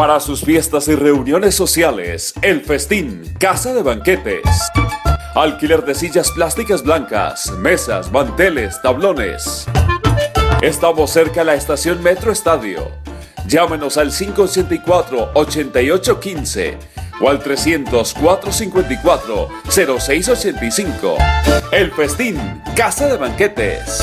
Para sus fiestas y reuniones sociales, El Festín, Casa de Banquetes. Alquiler de sillas plásticas blancas, mesas, manteles, tablones. Estamos cerca a la estación Metro Estadio. Llámenos al 584-8815 o al 300-454-0685. El Festín, Casa de Banquetes.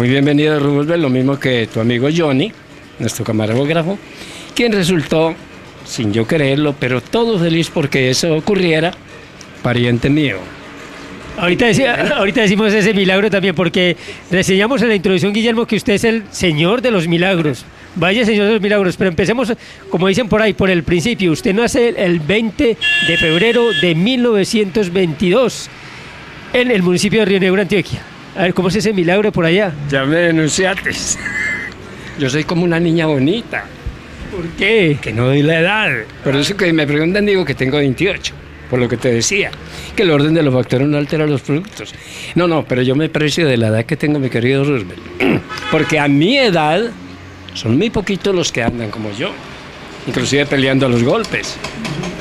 Muy bienvenido Roosevelt, lo mismo que tu amigo Johnny, nuestro camarógrafo, quien resultó, sin yo creerlo, pero todo feliz porque eso ocurriera, pariente mío. Ahorita, decía- decimos ese milagro también, porque reseñamos en la introducción, Guillermo, que usted es el señor de los milagros. Vaya señor de los milagros, pero empecemos, como dicen por ahí, por el principio. Usted nace el 20 de febrero de 1922 en el municipio de Río Negro, Antioquia. A ver, ¿cómo es ese milagro por allá? Ya me denunciaste. Yo soy como una niña bonita, ¿Por qué? que no doy la edad. Por eso que me preguntan digo que tengo 28, por lo que te decía, que el orden de los factores no altera los productos. No, no, pero yo me precio de la edad que tengo, mi querido Roosevelt. Porque a mi edad son muy poquitos los que andan como yo, inclusive peleando a los golpes.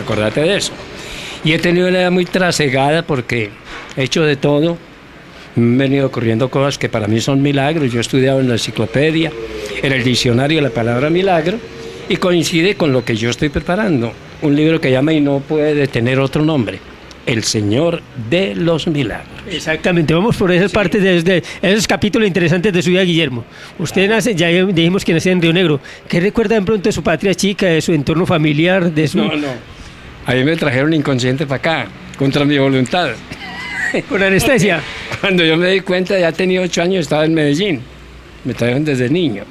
Acordate de eso. Y he tenido una edad muy trasegada porque he hecho de todo. Han venido ocurriendo cosas que para mí son milagros. Yo he estudiado en la enciclopedia, en el diccionario la palabra milagro, y coincide con lo que yo estoy preparando. Un libro que llama y no puede tener otro nombre. El Señor de los Milagros. Exactamente, vamos por esas partes de, de esos capítulos interesantes de su vida, Guillermo. Usted nace, ya dijimos que nació en Río Negro. ¿Qué recuerda de pronto de su patria chica, de su entorno familiar, de su... No, no. A mí me trajeron inconsciente para acá, contra mi voluntad. con anestesia? Cuando yo me di cuenta, ya tenía ocho años, estaba en Medellín. Me trajeron desde niño.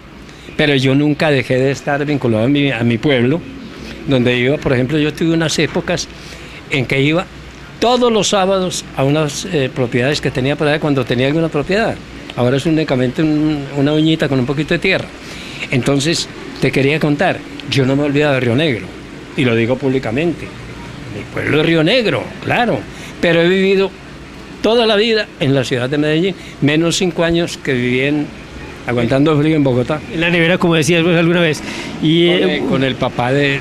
Pero yo nunca dejé de estar vinculado a mi, pueblo, donde iba, por ejemplo, yo tuve unas épocas en que iba todos los sábados a unas eh, propiedades que tenía por allá cuando tenía alguna propiedad. Ahora es únicamente un- una uñita con un poquito de tierra. Entonces, te quería contar, yo no me he olvidado de Río Negro, y lo digo públicamente. Mi pueblo es Río Negro, claro, pero he vivido toda la vida en la ciudad de Medellín, menos cinco años que viví en, aguantando frío en Bogotá. En la nevera, como decías vos alguna vez. Y, Con, eh, el, con el papá de, de,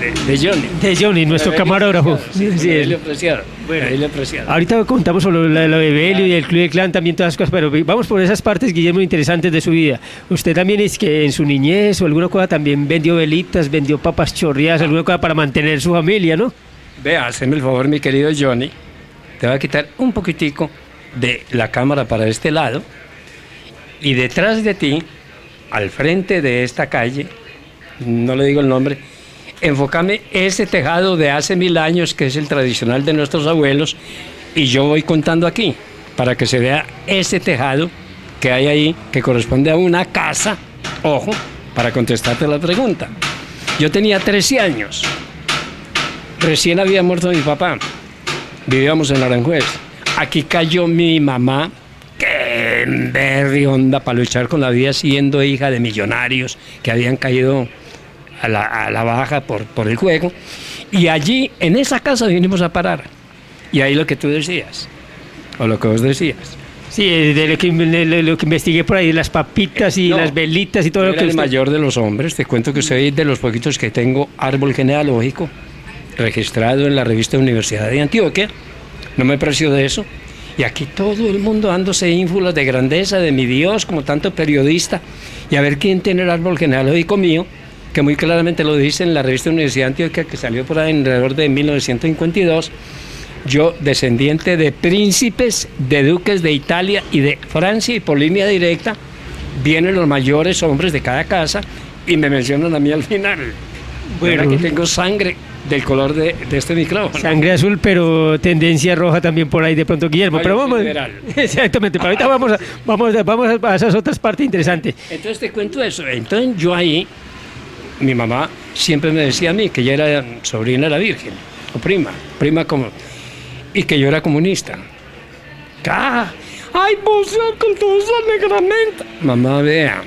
de- de Johnny. de Johnny, nuestro camarógrafo. Preciado, Sí, él. Preciado. Bueno. Evelio Preciado. Ahorita contamos sobre lo, lo de Belio y el Club de Clan, también todas las cosas, pero vamos por esas partes, Guillermo, interesantes de su vida. Usted también es que en su niñez o alguna cosa también vendió velitas, vendió papas chorreadas, alguna cosa para mantener su familia, ¿no? Vea, hazme el favor, mi querido Johnny. Te voy a quitar un poquitico de la cámara para este lado. Y detrás de ti, al frente de esta calle, no le digo el nombre, enfócame ese tejado de hace mil años, que es el tradicional de nuestros abuelos, y yo voy contando aquí, para que se vea ese tejado que hay ahí, que corresponde a una casa. Ojo, para contestarte la pregunta. Yo tenía 13 años. Recién había muerto mi papá. Vivíamos en Aranjuez. Aquí cayó mi mamá, que berri onda para luchar con la vida siendo hija de millonarios que habían caído a la, a la baja por, por el juego. Y allí, en esa casa, vinimos a parar. Y ahí lo que tú decías, o lo que vos decías. Sí, eh, de lo que, de lo- que investigué por ahí, las papitas y No, las velitas y todo lo que el usted- mayor de los hombres. Te cuento que soy de los poquitos que tengo árbol genealógico registrado en la revista Universidad de Antioquia. No me precio de eso. Y aquí todo el mundo dándose ínfulas de grandeza de mi Dios, como tanto periodista. Y a ver quién tiene el árbol genealógico mío, que muy claramente lo dice en la revista Universidad de Antioquia, que salió por ahí alrededor de 1952. Yo, descendiente de príncipes, de duques de Italia y de Francia, y por línea directa, vienen los mayores hombres de cada casa y me mencionan a mí al final. Bueno, Bueno. aquí tengo sangre del color de, de este micrófono. Sangre azul, pero tendencia roja también por ahí de pronto, Guillermo. Pero vamos. liberal. Exactamente, pero ahorita vamos a, vamos, a- vamos a esas otras partes interesantes. Entonces te cuento eso. Entonces yo ahí, mi mamá siempre me decía a mí que ella era sobrina de la Virgen, o prima, prima como, y que yo era comunista. ¡Ah! ¡Ay, vos con toda esa negramenta! Mamá, vea,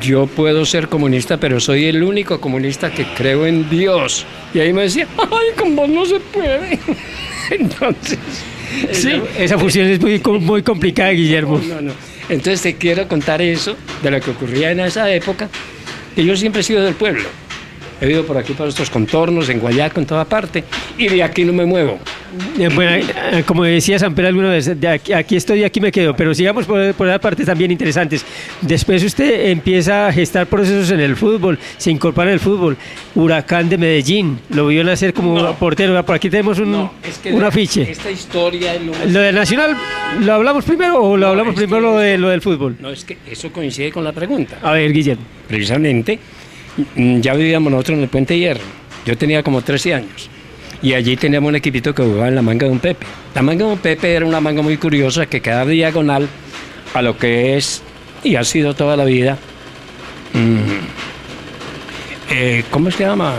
yo puedo ser comunista, pero soy el único comunista que creo en Dios. Y ahí me decía, ¡ay, con vos no se puede! Entonces, sí, Esa fusión es muy, muy complicada, Guillermo. no, no. Entonces te quiero contar eso, de lo que ocurría en esa época, que yo siempre he sido del pueblo. He ido por aquí, por estos contornos, en Guayaco, en toda parte, y de aquí no me muevo. Eh, Bueno, eh, como decía Samper alguna vez, de aquí, aquí estoy y aquí me quedo, pero sigamos por, por esas partes también interesantes. Después usted empieza a gestar procesos en el fútbol, se incorpora en el fútbol. Huracán de Medellín, lo vio nacer como No. portero. Por aquí tenemos un, es que un de- afiche. Esta historia lo ¿Lo del Nacional lo hablamos primero o lo hablamos es primero que- lo, de, lo del fútbol? No, es que eso coincide con la pregunta. A ver, Guillermo. Precisamente, ya vivíamos nosotros en el Puente Hierro. Yo tenía como 13 años. Y allí teníamos un equipito que jugaba en la manga de un Pepe. La manga de un Pepe era una manga muy curiosa que quedaba diagonal a lo que es y ha sido toda la vida. mm, eh, ¿Cómo se llama?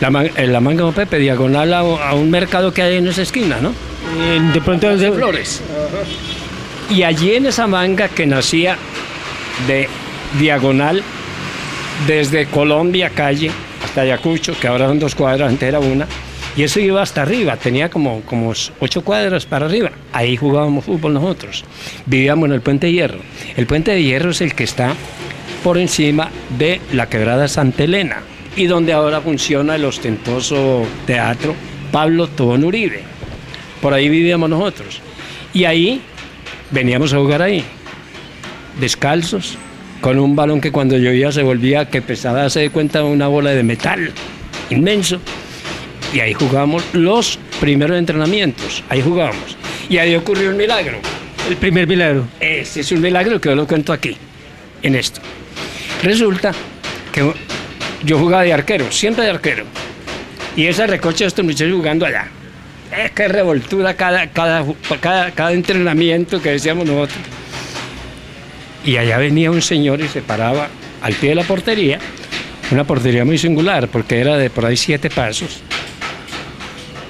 La, man- eh, la manga de un Pepe, diagonal a, a un mercado que hay en esa esquina, ¿no? Eh, de pronto... de flores. Y allí en esa manga que nacía de diagonal desde Colombia calle hasta Ayacucho, que ahora son dos cuadras, antes era una, y eso iba hasta arriba, tenía como, como ocho cuadras para arriba. Ahí jugábamos fútbol nosotros. Vivíamos en el Puente de Hierro. El Puente de Hierro es el que está por encima de la quebrada Santa Elena y donde ahora funciona el ostentoso teatro Pablo Tobón Uribe. Por ahí vivíamos nosotros. Y ahí veníamos a jugar ahí, descalzos, con un balón que cuando llovía se volvía, que pesaba, se de cuenta, una bola de metal inmenso. Y ahí jugábamos los primeros entrenamientos, ahí jugábamos. Y ahí ocurrió un milagro. El primer milagro. Este es un milagro que yo lo cuento aquí, en esto. Resulta que yo jugaba de arquero, siempre de arquero. Y esa recocha de estos muchachos jugando allá. Es que revoltura cada, cada, cada, cada entrenamiento que decíamos nosotros. Y allá venía un señor y se paraba al pie de la portería, una portería muy singular, porque era de por ahí siete pasos.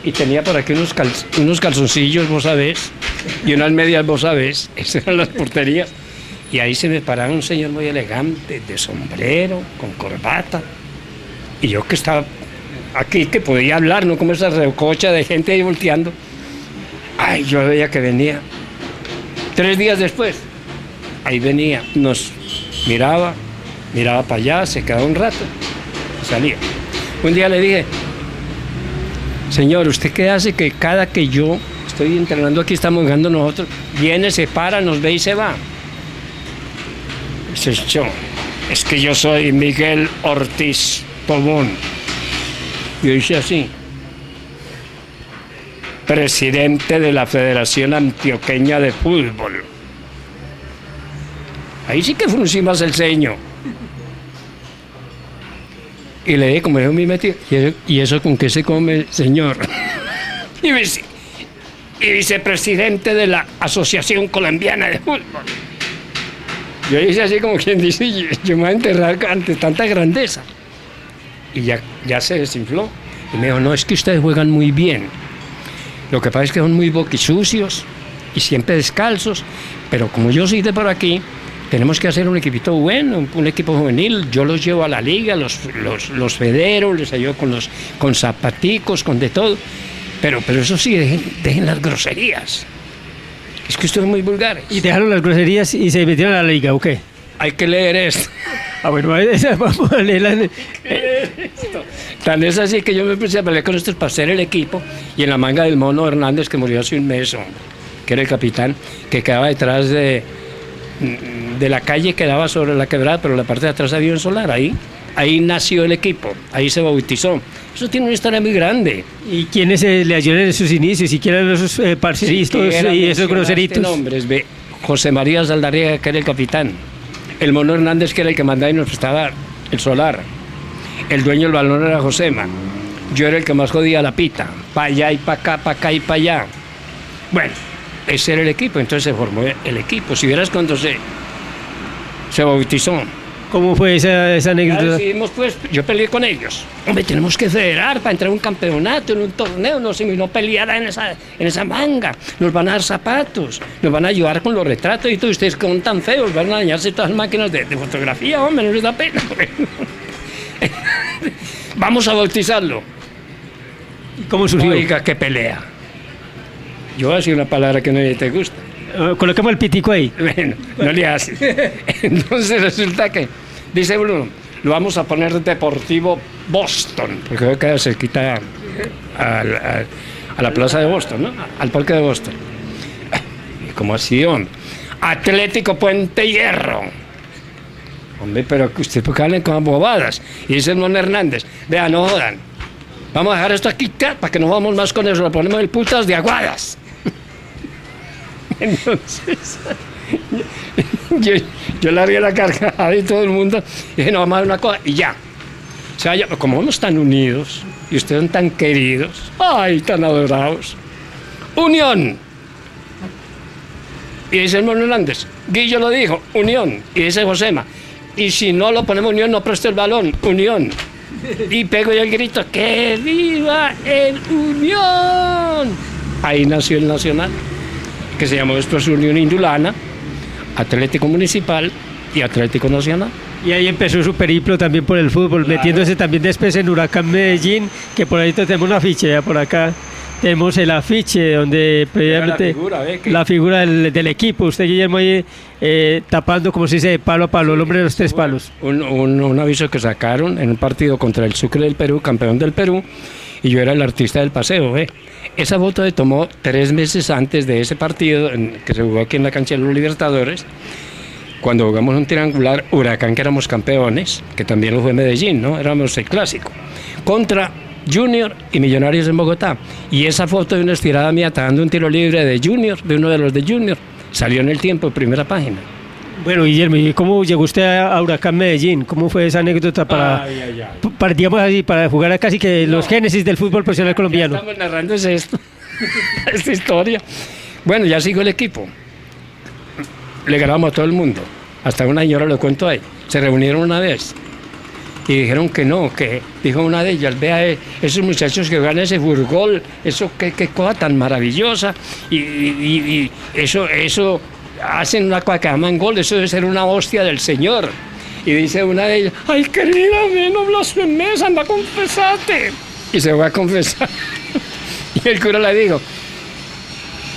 Y tenía por aquí unos, unos calzoncillos, vos sabés, y unas medias, vos sabés, esas eran las porterías. Y ahí se me paraba un señor muy elegante, de sombrero, con corbata. Y yo que estaba aquí, que podía hablar, no como esa recocha de gente ahí volteando. Ay, yo veía que venía. Tres días después, ahí venía, nos miraba, miraba para allá, se quedaba un rato, salía. Un día le dije, señor, ¿usted qué hace que cada que yo estoy entrenando aquí, estamos jugando nosotros, viene, se para, nos ve y se va? Dice, yo, es que yo soy Miguel Ortiz Pomón. Yo hice así presidente de la Federación Antioqueña de Fútbol. Ahí sí que fruncimos el ceño. Y le dije, como yo me metí, ¿y eso, con qué se come, señor? y vicepresidente de la Asociación Colombiana de Fútbol. Yo hice así como quien dice, yo me voy a enterrar ante tanta grandeza. Y ya, ya se desinfló. Y me dijo, no, es que ustedes juegan muy bien. Lo que pasa es que son muy boquisucios y siempre descalzos, pero como yo soy de por aquí, tenemos que hacer un equipito bueno, un equipo juvenil. Yo los llevo a la liga, los, los, los federo, les ayudo con, los, con zapaticos, con de todo. Pero, pero eso sí, dejen, las groserías. Es que esto es muy vulgar. ¿Y dejaron las groserías y se metieron a la liga o qué? Hay que leer esto. Ah, bueno, vamos a leer Tan es así que yo me empecé a pelear con estos para hacer el equipo y en la manga del mono Hernández que murió hace un mes, que era el capitán, que quedaba detrás de, de la calle que daba sobre la quebrada, pero la parte de atrás había un solar. Ahí, ahí nació el equipo, ahí se bautizó. Eso tiene una historia muy grande. ¿Y quiénes le ayudaron en sus inicios? ¿Y quiénes eran esos eh, parceristas y esos groseritos? nombres, ve. José María Saldarriaga, que era el capitán. El Mono Hernández, que era el que mandaba y nos prestaba el solar. El dueño del balón era Josema. Yo era el que más jodía la pita. Pa' allá y pa' acá, pa' acá y pa' allá. Bueno, ese era el equipo, entonces se formó el equipo. Si vieras cuando se, se bautizó. ¿Cómo fue esa, esa anécdota? pues, yo peleé con ellos. Hombre, tenemos que federar para entrar a un campeonato, en un torneo, no sé, no pelear en esa, en esa manga. Nos van a dar zapatos, nos van a ayudar con los retratos y todo. Ustedes son tan feos, van a dañarse todas las máquinas de, fotografía, hombre, no les da pena. Vamos a bautizarlo. ¿Cómo surgió? Oiga, qué pelea. Yo voy a decir una palabra que no te gusta. Uh, coloquemos el pitico ahí. Bueno, no le hace. Entonces resulta que, dice Bruno, lo vamos a poner Deportivo Boston, porque queda cerquita a, a, la plaza de Boston, ¿no? Al parque de Boston. Y como así, hombre. Atlético Puente Hierro. Hombre, pero que usted porque hablen con bobadas. Y dice el Hernández, vean, no jodan. Vamos a dejar esto aquí para que no vamos más con eso. Lo ponemos el putas de aguadas. Entonces, yo, yo largué la cargada y todo el mundo, dije, no, vamos a una cosa, y ya. O sea, como vamos tan unidos y ustedes son tan queridos, ay, tan adorados. Unión. Y dice el Mono Hernández, Guillo lo dijo, unión. Y dice Josema, y si no lo ponemos unión, no presto el balón, unión. Y pego yo el grito, ¡que viva el unión! Ahí nació el Nacional que se llamó después Unión Indulana, Atlético Municipal y Atlético Nacional. Y ahí empezó su periplo también por el fútbol, metiéndose también después en Huracán Medellín, que por ahí tenemos una afiche, ya por acá tenemos el afiche donde previamente la figura, del, equipo, usted Guillermo ahí eh, tapando como se dice palo a palo, el hombre de los tres palos. Un, un, aviso que sacaron en un partido contra el Sucre del Perú, campeón del Perú, y yo era el artista del paseo, ¿eh? Esa foto se tomó tres meses antes de ese partido que se jugó aquí en la cancha de los Libertadores, cuando jugamos un triangular, Huracán, que éramos campeones, que también lo fue Medellín, ¿no? Éramos el clásico, contra Junior y Millonarios en Bogotá. Y esa foto de una estirada mía dando un tiro libre de Junior, de uno de los de Junior, salió en el tiempo, primera página. Bueno, Guillermo, ¿y cómo llegó usted a Huracán Medellín? ¿Cómo fue esa anécdota para, para así, para jugar a casi que los génesis del fútbol profesional colombiano? Estamos narrando es esto, esta historia. Bueno, ya sigo el equipo. Le grabamos a todo el mundo. Hasta una señora lo cuento ahí. Se reunieron una vez y dijeron que no, que dijo una de ellas, vea eh, esos muchachos que ganan ese furgol, eso qué, qué cosa tan maravillosa, y, y eso, eso hacen una cosa que llaman gol, eso debe ser una hostia del Señor. Y dice una de ellas, ay querida, no blasfemes, anda a confesarte. Y se va a confesar. y el cura le dijo,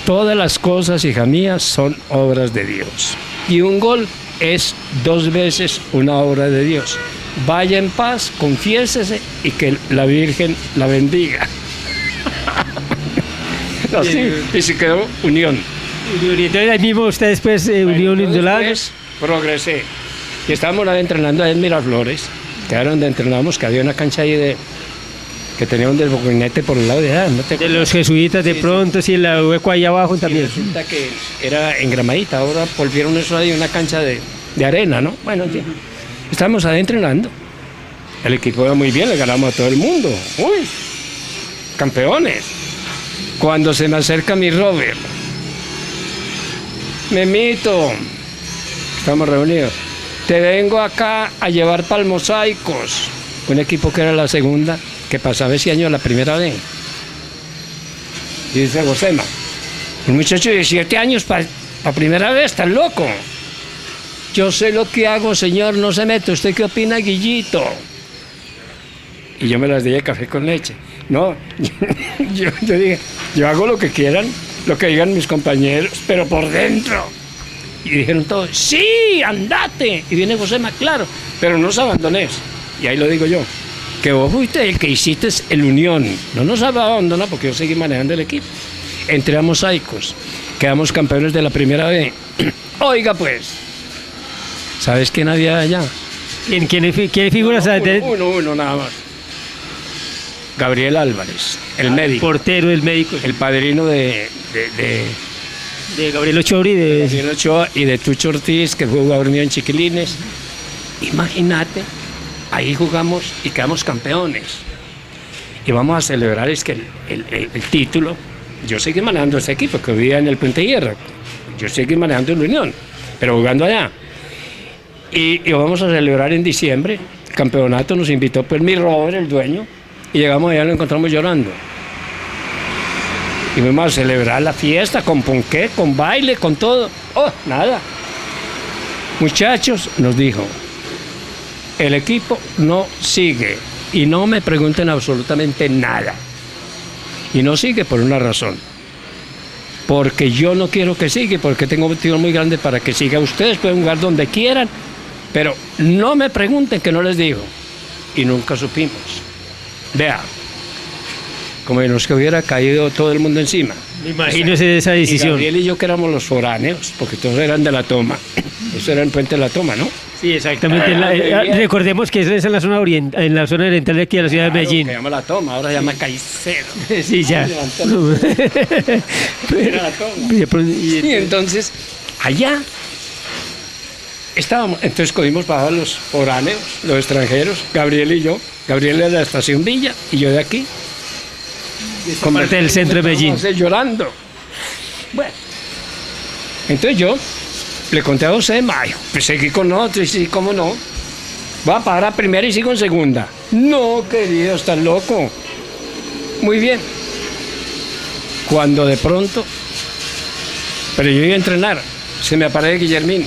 todas las cosas, hija mía, son obras de Dios. Y un gol es dos veces una obra de Dios. Vaya en paz, confiésese y que la Virgen la bendiga. Así, y se quedó unión. Y entonces ahí mismo usted después eh, Bueno, Indolana. después progresé. Y estábamos entrenando ahí en Miraflores, que era donde entrenábamos, que había una cancha ahí de que tenía un desboquinete por el lado de allá. ¿no te De los jesuitas de pronto, sí, el hueco ahí abajo Y también. resulta que era en Gramadita, ahora volvieron eso ahí una cancha de, de arena, ¿no? Bueno, en fin. estábamos ahí entrenando. El equipo iba muy bien, le ganamos a todo el mundo. ¡Uy! Campeones. Cuando se me acerca mi Robert, Memito, estamos reunidos. Te vengo acá a llevar para mosaicos. Un equipo que era la segunda, que pasaba ese año la primera vez. Y dice Josema, un muchacho de 17 años para primera vez, está loco. Yo sé lo que hago, señor, no se mete. ¿Usted qué opina, Guillito? Y yo me las di de café con leche. No, yo, yo dije, yo hago lo que quieran, lo que digan mis compañeros, pero por dentro. Y dijeron todos, sí, andate. Y viene Josema, claro, pero no os abandones. Y ahí lo digo yo, que vos fuiste el que hiciste el unión. No nos abandonó porque yo seguí manejando el equipo. Entré a mosaicos, quedamos campeones de la primera vez. Oiga pues, ¿sabes quién había allá? ¿Quién, quién, quién figuras uno, de- uno, uno nada más. Gabriel Álvarez, el médico, portero, el médico, el padrino de, de, de de Gabriel Ochori, de, Gabriel Ochoa y de Tucho Ortiz, que jugador mío en Chiquilines. Imagínate, ahí jugamos y quedamos campeones. Y vamos a celebrar es que el, el- el- el título, yo seguí manejando ese equipo que vivía en el Puente Hierro, yo seguí manejando la Unión, pero jugando allá. Y, y vamos a celebrar en diciembre, el campeonato nos invitó pues mi Robert, el dueño, y llegamos allá y lo encontramos llorando. Y fuimos a celebrar la fiesta con ponqué, con baile, con todo. Oh, nada. Muchachos, nos dijo, el equipo no sigue y no me pregunten absolutamente nada. Y no sigue por una razón. Porque yo no quiero que siga, porque tengo un motivo muy grande para que siga. Ustedes pueden jugar donde quieran, pero no me pregunten que no les digo. Y nunca supimos. Vea, como si nos que hubiera caído todo el mundo encima. imagínese esa Y decisión. Gabriel y yo que éramos los foráneos, porque todos eran de la toma. Eso era el puente de la toma, ¿no? Sí, exactamente. En la- eh, recordemos que eso es en la zona orient- en la zona oriental de aquí de la ciudad de Medellín. Se llama la toma, ahora se llama Caicedo. Sí, ya. Era la toma. Y entonces, allá estábamos, entonces cogimos para los foráneos, los extranjeros, Gabriel y yo. Gabriel de la estación Villa y yo de aquí. Con parte del centro de Medellín. Llorando. Bueno, entonces yo le conté a José Mayo, pues seguí con nosotros, y sí, cómo no. Va a parar a primera y sigo en segunda. No, querido, estás loco. Muy bien. Cuando de pronto, pero yo iba a entrenar, se me aparece Guillermín.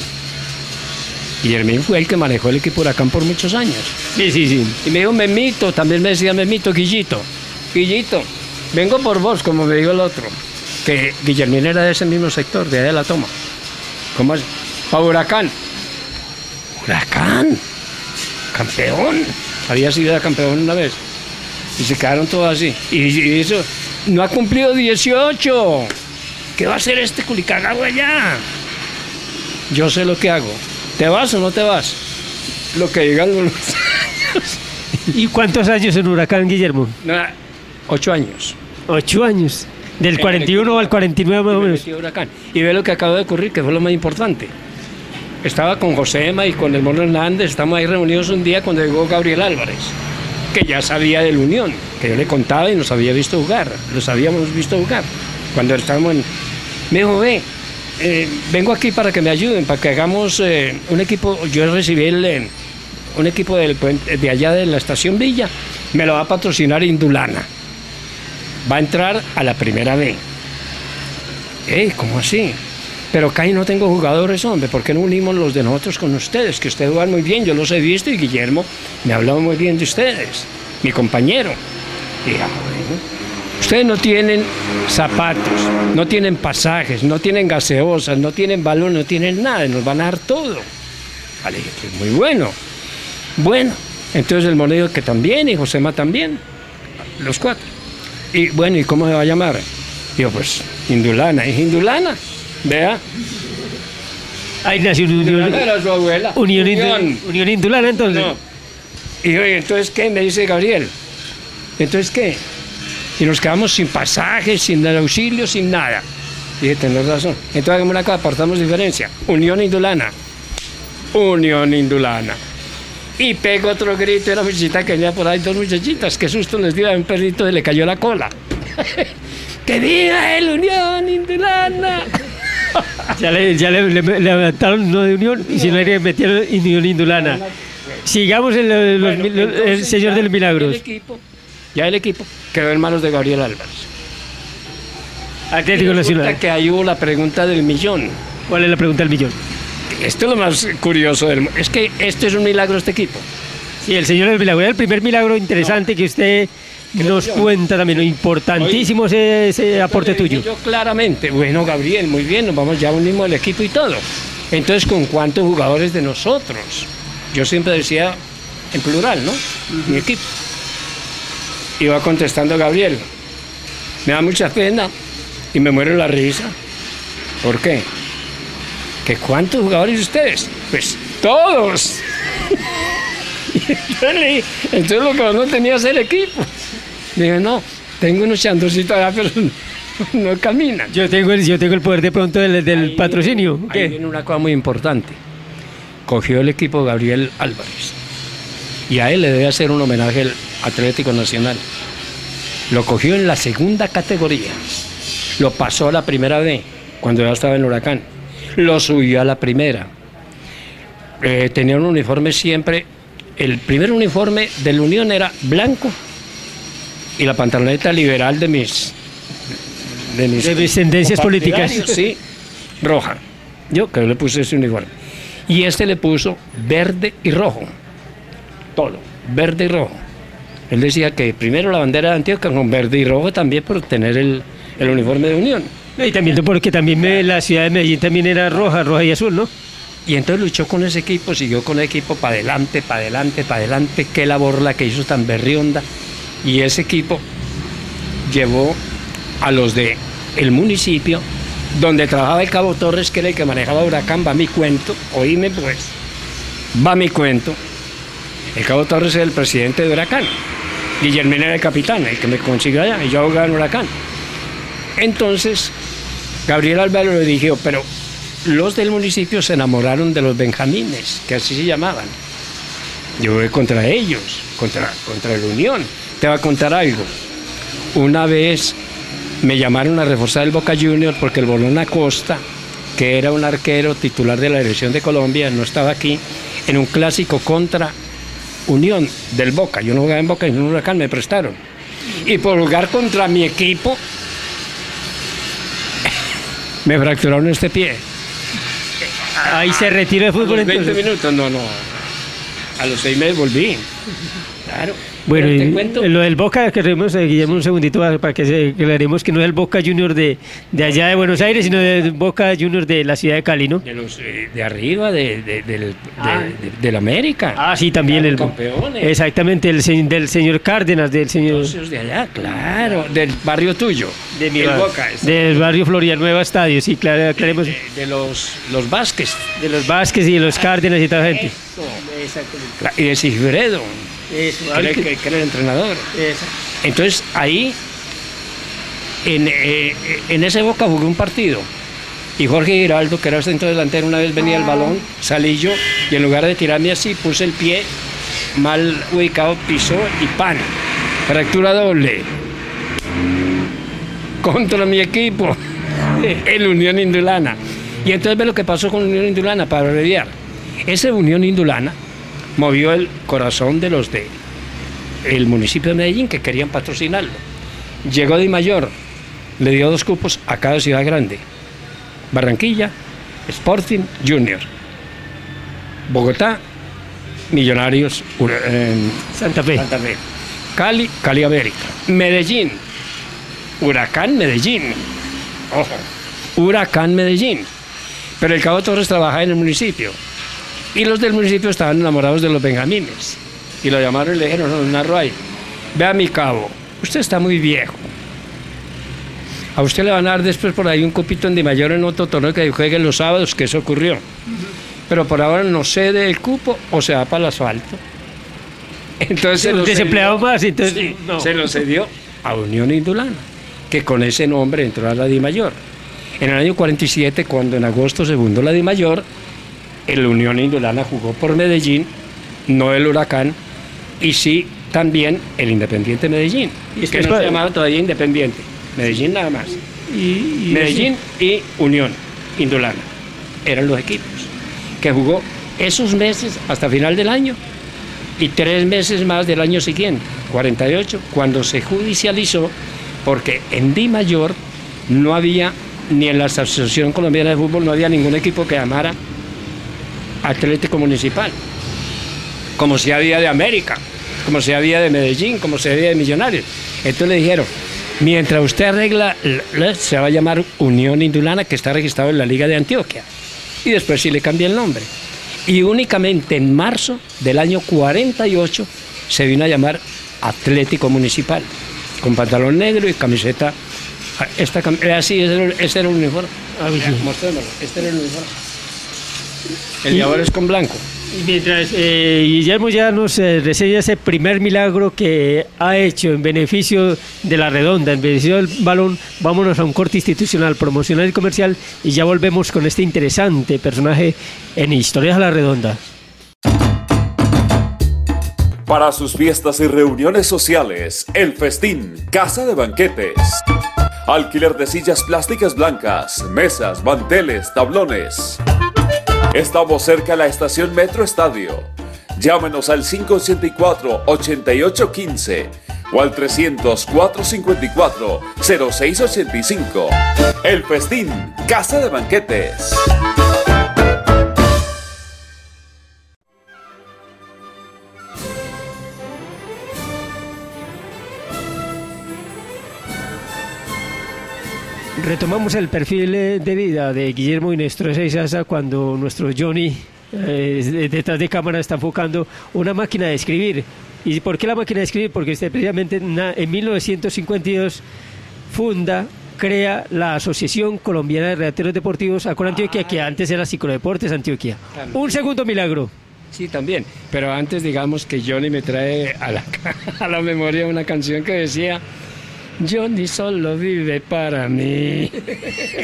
Guillermín fue el que manejó el equipo Huracán por muchos años. Sí, sí, sí. Y me dijo Memito, también me decía Memito, Guillito. Guillito, vengo por vos, como me dijo el otro. Que Guillermín era de ese mismo sector, de allá de la toma. ¿Cómo es? Para Huracán. Huracán. Campeón. Había sido campeón una vez. Y se quedaron todos así. Y, y eso, no ha cumplido 18. ¿Qué va a hacer este culicagado allá? Yo sé lo que hago. ¿Te vas o no te vas? Lo que digan los... ¿Y cuántos años en Huracán, Guillermo? Ocho años. Ocho años. Del 41 al 49 más o menos. Huracán. Y ve lo que acaba de ocurrir, que fue lo más importante. Estaba con Josema y con el Mono Hernández, estamos ahí reunidos un día cuando llegó Gabriel Álvarez, que ya sabía de la Unión, que yo le contaba y nos había visto jugar, los habíamos visto jugar. Cuando estábamos en... Me dijo, ve, eh, vengo aquí para que me ayuden, para que hagamos eh, un equipo, yo recibí el, eh, un equipo de allá de la estación Villa, me lo va a patrocinar Indulana. Va a entrar a la primera B. ¡Ey, cómo así! Pero acá no tengo jugadores, hombre, ¿por qué no unimos los de nosotros con ustedes? Que ustedes juegan muy bien, yo los he visto y Guillermo me ha hablado muy bien de ustedes, mi compañero. Y ah, bueno, ustedes no tienen zapatos, no tienen pasajes, no tienen gaseosas, no tienen balón, no tienen nada, nos van a dar todo. Ale, pues muy bueno. Bueno, entonces el mono dijo que también y Josema también. Los cuatro. Y bueno, ¿y cómo se va a llamar? Digo, pues Indulana. ¿Es Indulana? Vea. Ahí nació Indulana era su abuela. unión, Unión. unión indulana, entonces. No. Y ¿y entonces qué? Me dice Gabriel. ¿Entonces qué? Y nos quedamos sin pasajes, sin auxilio, sin nada. Dije, tenés razón. Entonces hagamos una cosa, apartamos diferencia. Unión Indulana. Unión Indulana. Y pego otro grito de la muchachita que venía por ahí, dos muchachitas. Qué susto les dio a un perrito y le cayó la cola. ¡Que viva el Unión Indulana! Ya le, ya le, le- le levantaron no de unión y si no le metieron unión indulana. Sigamos el, el- los Bueno, mil- el señor ya de los milagros. El equipo, ya el equipo quedó en manos de Gabriel Álvarez. Atlético Y Nacional. que ahí hubo la pregunta del millón. ¿Cuál es la pregunta del millón? Esto es lo más curioso del mundo. Es que esto es un milagro este equipo. Sí, el señor del milagro. El primer milagro interesante que usted nos cuenta también. Importantísimo ese, ese aporte tuyo. Yo claramente, bueno Gabriel, muy bien, nos vamos ya unimos el equipo y todo. Entonces, ¿con cuántos jugadores de nosotros? Yo siempre decía en plural, ¿no? Mi equipo. Iba contestando Gabriel. Me da mucha pena y me muero la risa. ¿Por qué? ¿Que cuántos jugadores ustedes? Pues todos. Entonces, lo que no tenía es el equipo. Dije, no, tengo unos chandorcitos allá, pero no, caminan. Yo tengo el, yo tengo el poder de pronto del, del Ahí- patrocinio. Ahí ¿Qué? viene una cosa muy importante. Cogió el equipo Gabriel Álvarez. Y a él le debe hacer un homenaje el Atlético Nacional. Lo cogió en la segunda categoría. Lo pasó a la primera B, cuando ya estaba en huracán. Lo subió a la primera. Eh, tenía un uniforme siempre. El primer uniforme de la Unión era blanco y la pantaloneta liberal de mis. De mis, De mis tendencias políticas. Sí, roja. Yo que le puse ese uniforme. Y este le puso verde y rojo. Todo, verde y rojo. Él decía que primero la bandera de Antioquia con verde y rojo también por tener el, el uniforme de Unión. Y también porque también la ciudad de Medellín también era roja, roja y azul, ¿no? Y entonces luchó con ese equipo, siguió con el equipo para adelante, para adelante, para adelante. Qué labor la que hizo tan berrionda. Y ese equipo llevó a los de municipio donde trabajaba el Cabo Torres, que era el que manejaba Huracán, va mi cuento, oíme pues, va mi cuento. El Cabo Torres era el presidente de Huracán, Guillermín era el capitán, el que me consiguió allá, y yo jugaba en Huracán. Entonces, Gabriel Álvaro le dijo, pero los del municipio se enamoraron de los benjamines, que así se llamaban. Yo voy contra ellos, contra, contra la Unión. Te voy a contar algo. Una vez me llamaron a reforzar el Boca Junior porque el Bolón Acosta, que era un arquero titular de la Dirección de Colombia, no estaba aquí, en un clásico contra Unión del Boca. Yo no jugaba en Boca, en un huracán me prestaron. Y por jugar contra mi equipo, me fracturaron este pie. Ahí se retiró A fútbol los 20 entonces. minutos, no, no. A los seis meses volví. Claro. Bueno, te cuento. lo del Boca, queremos, eh, Guillermo, un segundito para que se- aclaremos que no es el Boca Junior de, de allá de Buenos Aires, sino del Boca Junior de la ciudad de Cali, ¿no? De los eh, de arriba, de, de, del- de- Ah. de- del América. Ah, sí, también el campeones. Exactamente, el del señor Cárdenas, del señor de allá, claro. Del barrio tuyo. de mi barrio, Boca. del barrio Florida Nueva Estadio, sí, claro, aclaremos de, los, los Vázquez. de los Vázquez y de los Cárdenas y toda la gente. Y de Sigfredo, Eso, que, era el- que- que era el entrenador. Entonces ahí, en, eh, en ese Boca jugué un partido. Y Jorge Giraldo, que era el centro delantero, una vez venía el balón, salí yo, y en lugar de tirarme así, puse el pie mal ubicado, pisó y pan. Fractura doble. Contra mi equipo, el Unión Indulana. Y entonces ve lo que pasó con Unión Indulana, para abreviar. Ese Unión Indulana movió el corazón de los de el municipio de Medellín que querían patrocinarlo. Llegó Di Mayor, le dio dos cupos a cada ciudad grande. Barranquilla, Sporting Junior. Bogotá, Millonarios, eh, Santa Fe. Santa Fe. Cali, Cali América. Medellín, Huracán Medellín. Ojo, Huracán Medellín. Pero el Cabo Torres trabajaba en el municipio. Y los del municipio estaban enamorados de los benjamines. Y lo llamaron y le dijeron, no, narro ahí, vea mi cabo, usted está muy viejo. A usted le van a dar después por ahí un copito en Di Mayor en otro torneo que juegue los sábados, que eso ocurrió. Pero por ahora no cede el cupo o se va para el asfalto. Entonces se lo desempleado más, entonces se lo cedió a Unión Indulana, que con ese nombre entró a la Di Mayor. En el año 47, cuando en agosto se fundó la Di Mayor, el Unión Indulana jugó por Medellín, no el Huracán, y sí también el Independiente Medellín, y que no se llamaba todavía Independiente. Medellín nada más. Y, Medellín y Unión Indulana. Eran los equipos que jugó esos meses hasta final del año y tres meses más del año siguiente, 48, cuando se judicializó, porque en Di Mayor no había, ni en la Asociación Colombiana de Fútbol, no había ningún equipo que llamara Atlético Municipal, como si había de América, como si había de Medellín, como si había de Millonarios. Entonces le dijeron, Mientras usted arregla, se va a llamar Unión Indulana, que está registrado en la Liga de Antioquia. Y después sí le cambia el nombre. Y únicamente en marzo del año 48 se vino a llamar Atlético Municipal, con pantalón negro y camiseta. Ah, esta, así, ese era el uniforme. Ah, este era el uniforme. El ahora es con blanco. Mientras eh, Guillermo ya nos eh, reseña ese primer milagro que ha hecho en beneficio de la redonda, en beneficio del balón, vámonos a un corte institucional, promocional y comercial y ya volvemos con este interesante personaje en Historias a la Redonda. Para sus fiestas y reuniones sociales, el festín, casa de banquetes. Alquiler de sillas plásticas blancas, mesas, manteles, tablones. Estamos cerca de la estación Metro Estadio. Llámenos al 584-8815 o al 300-454-0685. El Festín, Casa de Banquetes. Retomamos el perfil eh, de vida de Guillermo Inestro Seisaza cuando nuestro Johnny eh, detrás de cámara está enfocando una máquina de escribir. ¿Y por qué la máquina de escribir? Porque este, precisamente en 1952 funda crea la Asociación Colombiana de Redactores Deportivos Acor Antioquia, que antes era Ciclodeportes Antioquia. Un segundo milagro. Sí, también. Pero antes digamos que Johnny me trae a la, a la memoria una canción que decía Johnny solo vive para mí.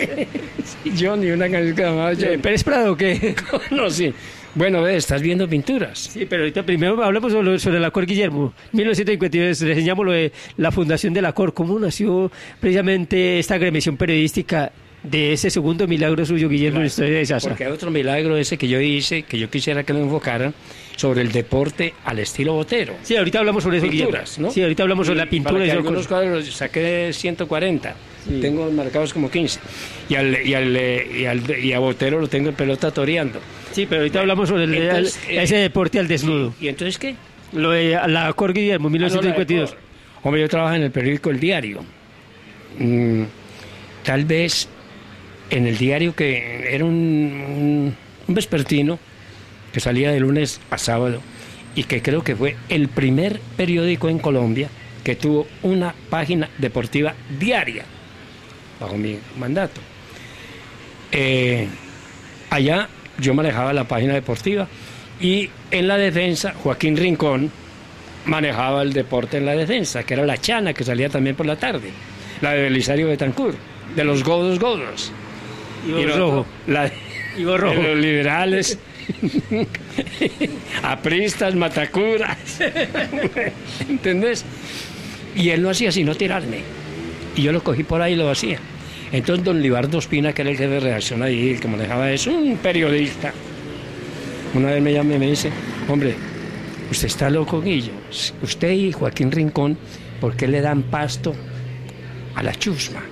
Johnny, una canción que llamaba Johnny. ¿Pérez Prado o qué? no, sí. Bueno, estás viendo pinturas. Sí, pero ahorita primero hablamos sobre, sobre la Cor Guillermo. 1952 reseñamos lo de la fundación de la Cor, cómo nació precisamente esta agremiación periodística de ese segundo milagro suyo, Guillermo, historia de. Porque hay otro milagro ese que yo hice, que yo quisiera que me enfocaran, sobre el deporte al estilo botero. Sí, ahorita hablamos sobre eso, Pinturas, ¿no? Sí, ahorita hablamos sobre la pintura. Para que algunos cuadros saqué 140, tengo marcados como 15. Y, al, y, al, y, al, y a botero lo tengo en pelota toreando. Sí, pero ahorita hablamos sobre el, ese eh, deporte al desnudo. ¿Y entonces qué? Lo de la Cor Guillermo, 1952. Ah, Hombre, yo trabajo en el periódico El Diario. Mm, tal vez en el diario que era un, vespertino que salía de lunes a sábado y que creo que fue el primer periódico en Colombia que tuvo una página deportiva diaria bajo mi mandato. Eh, allá yo manejaba la página deportiva y en la defensa Joaquín Rincón manejaba el deporte en la defensa, que era la chana que salía también por la tarde, la de Belisario Betancur, de los Godos Godos. Y rojo. La, rojo. los liberales, apristas, matacuras. ¿Entendés? Y él no hacía sino tirarme. Y yo lo cogí por ahí y lo hacía. Entonces don Libardo Espina, que era el jefe de ahí, el que manejaba eso, un periodista, una vez me llama y me dice, hombre, usted está loco, Guillo. Usted y Joaquín Rincón, ¿por qué le dan pasto a la chusma?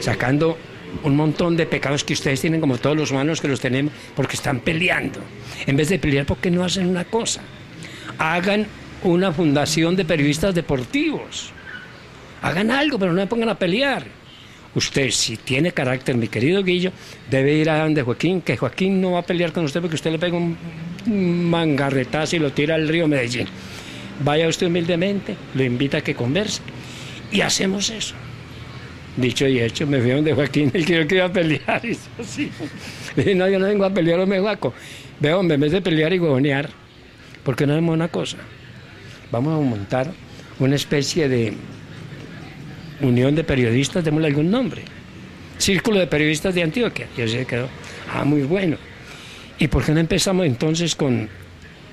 Sacando un montón de pecados que ustedes tienen, como todos los humanos que los tenemos, porque están peleando. En vez de pelear, ¿por qué no hacen una cosa? Hagan una fundación de periodistas deportivos. Hagan algo, pero no me pongan a pelear. Usted, si tiene carácter, mi querido Guillo, debe ir a donde Joaquín, que Joaquín no va a pelear con usted porque usted le pega un mangarretazo y lo tira al río Medellín. Vaya usted humildemente, lo invita a que converse y hacemos eso. Dicho y hecho, me fui donde Joaquín, el que yo quería pelear. Y eso sí. Le dije, no, yo no vengo a pelear, me Juaco. Veo, en vez de pelear y gobernear, ¿por qué no hacemos una cosa? Vamos a montar una especie de unión de periodistas, démosle algún nombre. Círculo de Periodistas de Antioquia. Y así quedó. Ah, muy bueno. ¿Y por qué no empezamos entonces con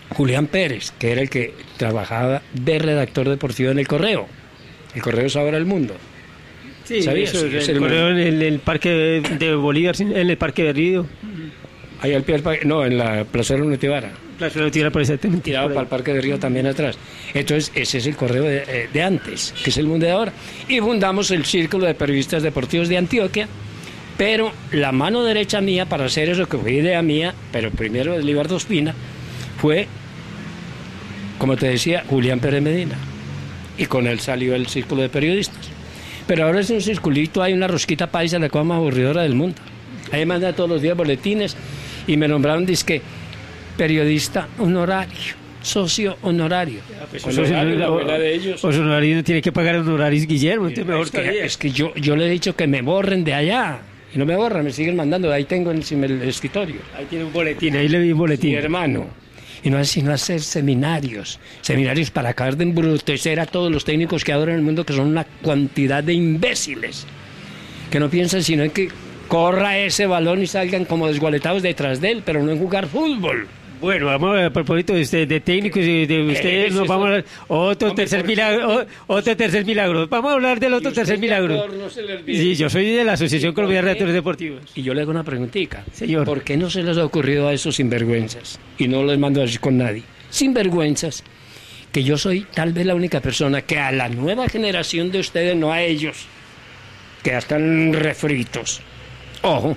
Julián Pérez, que era el que trabajaba de redactor deportivo en el Correo? El Correo es ahora el mundo. Sí, ¿Sabías? eso, Es el correo en el, el parque de, Bolívar, en el parque de Río. Ahí al pie del parque, no, en la Plaza de la Unitibara. La ciudad tiene por exactamente. tirado para el Parque de Río también atrás. Entonces, ese es el correo de, eh, de antes, que es el mundo de ahora. Y fundamos el Círculo de Periodistas Deportivos de Antioquia, pero la mano derecha mía para hacer eso, que fue idea mía, pero primero de Libardo Espina, fue, como te decía, Julián Pérez Medina. Y con él salió el Círculo de Periodistas. Pero ahora es un circulito, hay una rosquita paisa, la cosa más aburridora del mundo. Ahí manda todos los días boletines y me nombraron disque periodista honorario, socio honorario. Pues Honorario, eso- la o- abuela de ellos. Los honorarios no tiene que pagar honorarios Guillermo, mejor es, que que, es que yo, yo le he dicho que me borren de allá. Y no me borran, me siguen mandando. Ahí tengo encima el escritorio. Ahí tiene un boletín, ahí le vi un boletín. Mi hermano. Y no es sino hacer seminarios. Seminarios para acabar de embrutecer a todos los técnicos que adoran el mundo, que son una cantidad de imbéciles. Que no piensan sino en que corra ese balón y salgan como desgualetados detrás de él, pero no en jugar fútbol. Bueno, vamos a propósito de, usted, de técnicos y de ustedes, Ese nos es vamos a otro Hombre, tercer milagro, o- otro tercer milagro. Vamos a hablar del otro tercer milagro. Sí, yo soy de la Asociación ¿Y por Colombiana de? Redactores Deportivos. Y yo le hago una preguntita. Señor. ¿Por qué no se les ha ocurrido a esos sinvergüenzas? Y no les mando a decir con nadie. Sinvergüenzas. Que yo soy tal vez la única persona que a la nueva generación de ustedes, no a ellos, que ya están refritos. Ojo,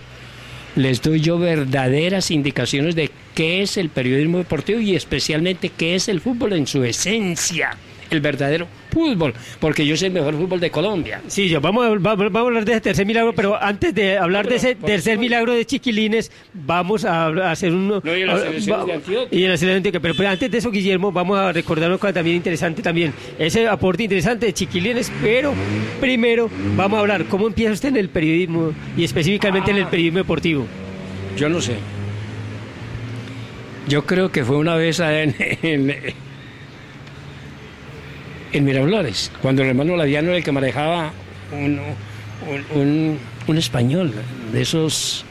les doy yo verdaderas indicaciones de qué es el periodismo deportivo y especialmente qué es el fútbol en su esencia. El verdadero fútbol, porque yo soy el mejor fútbol de Colombia. Sí, yo, vamos, a, vamos, vamos a hablar de ese tercer milagro, pero antes de hablar de ese tercer eso- milagro de Chiquilines, vamos a, hacer un... No, y en las a- elecciones va- de Antioquia. Y en la selección de Antioquia. Pero, pero antes de eso, Guillermo, vamos a recordar una cosa también interesante también. Ese aporte interesante de Chiquilines, pero primero vamos a hablar cómo empieza usted en el periodismo y específicamente en el periodismo deportivo. Yo no sé. Yo creo que fue una vez en, en, en Miraflores, cuando el hermano Laviano era el que manejaba un, un, un- un español, de esos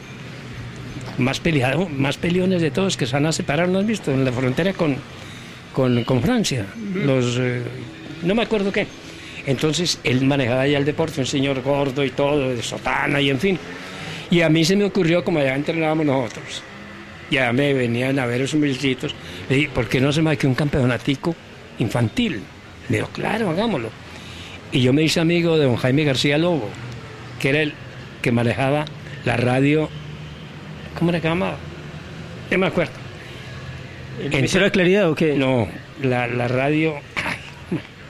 más, peleado, más peleones de todos que se van a separar, ¿no has visto? En la frontera con, con, con Francia. Los, eh, no me acuerdo qué. Entonces él manejaba ya el deporte, un señor gordo y todo, de sotana y en fin. Y a mí se me ocurrió, como allá entrenábamos nosotros, ya me venían a ver esos milcitos, le dije, ¿por qué no se me que un campeonatico infantil? Le digo, claro, hagámoslo. Y yo me hice amigo de don Jaime García Lobo, que era el que manejaba la radio, ¿cómo era que llamaba? No me acuerdo. ¿El emisora de claridad o qué? No, la, la radio, ay,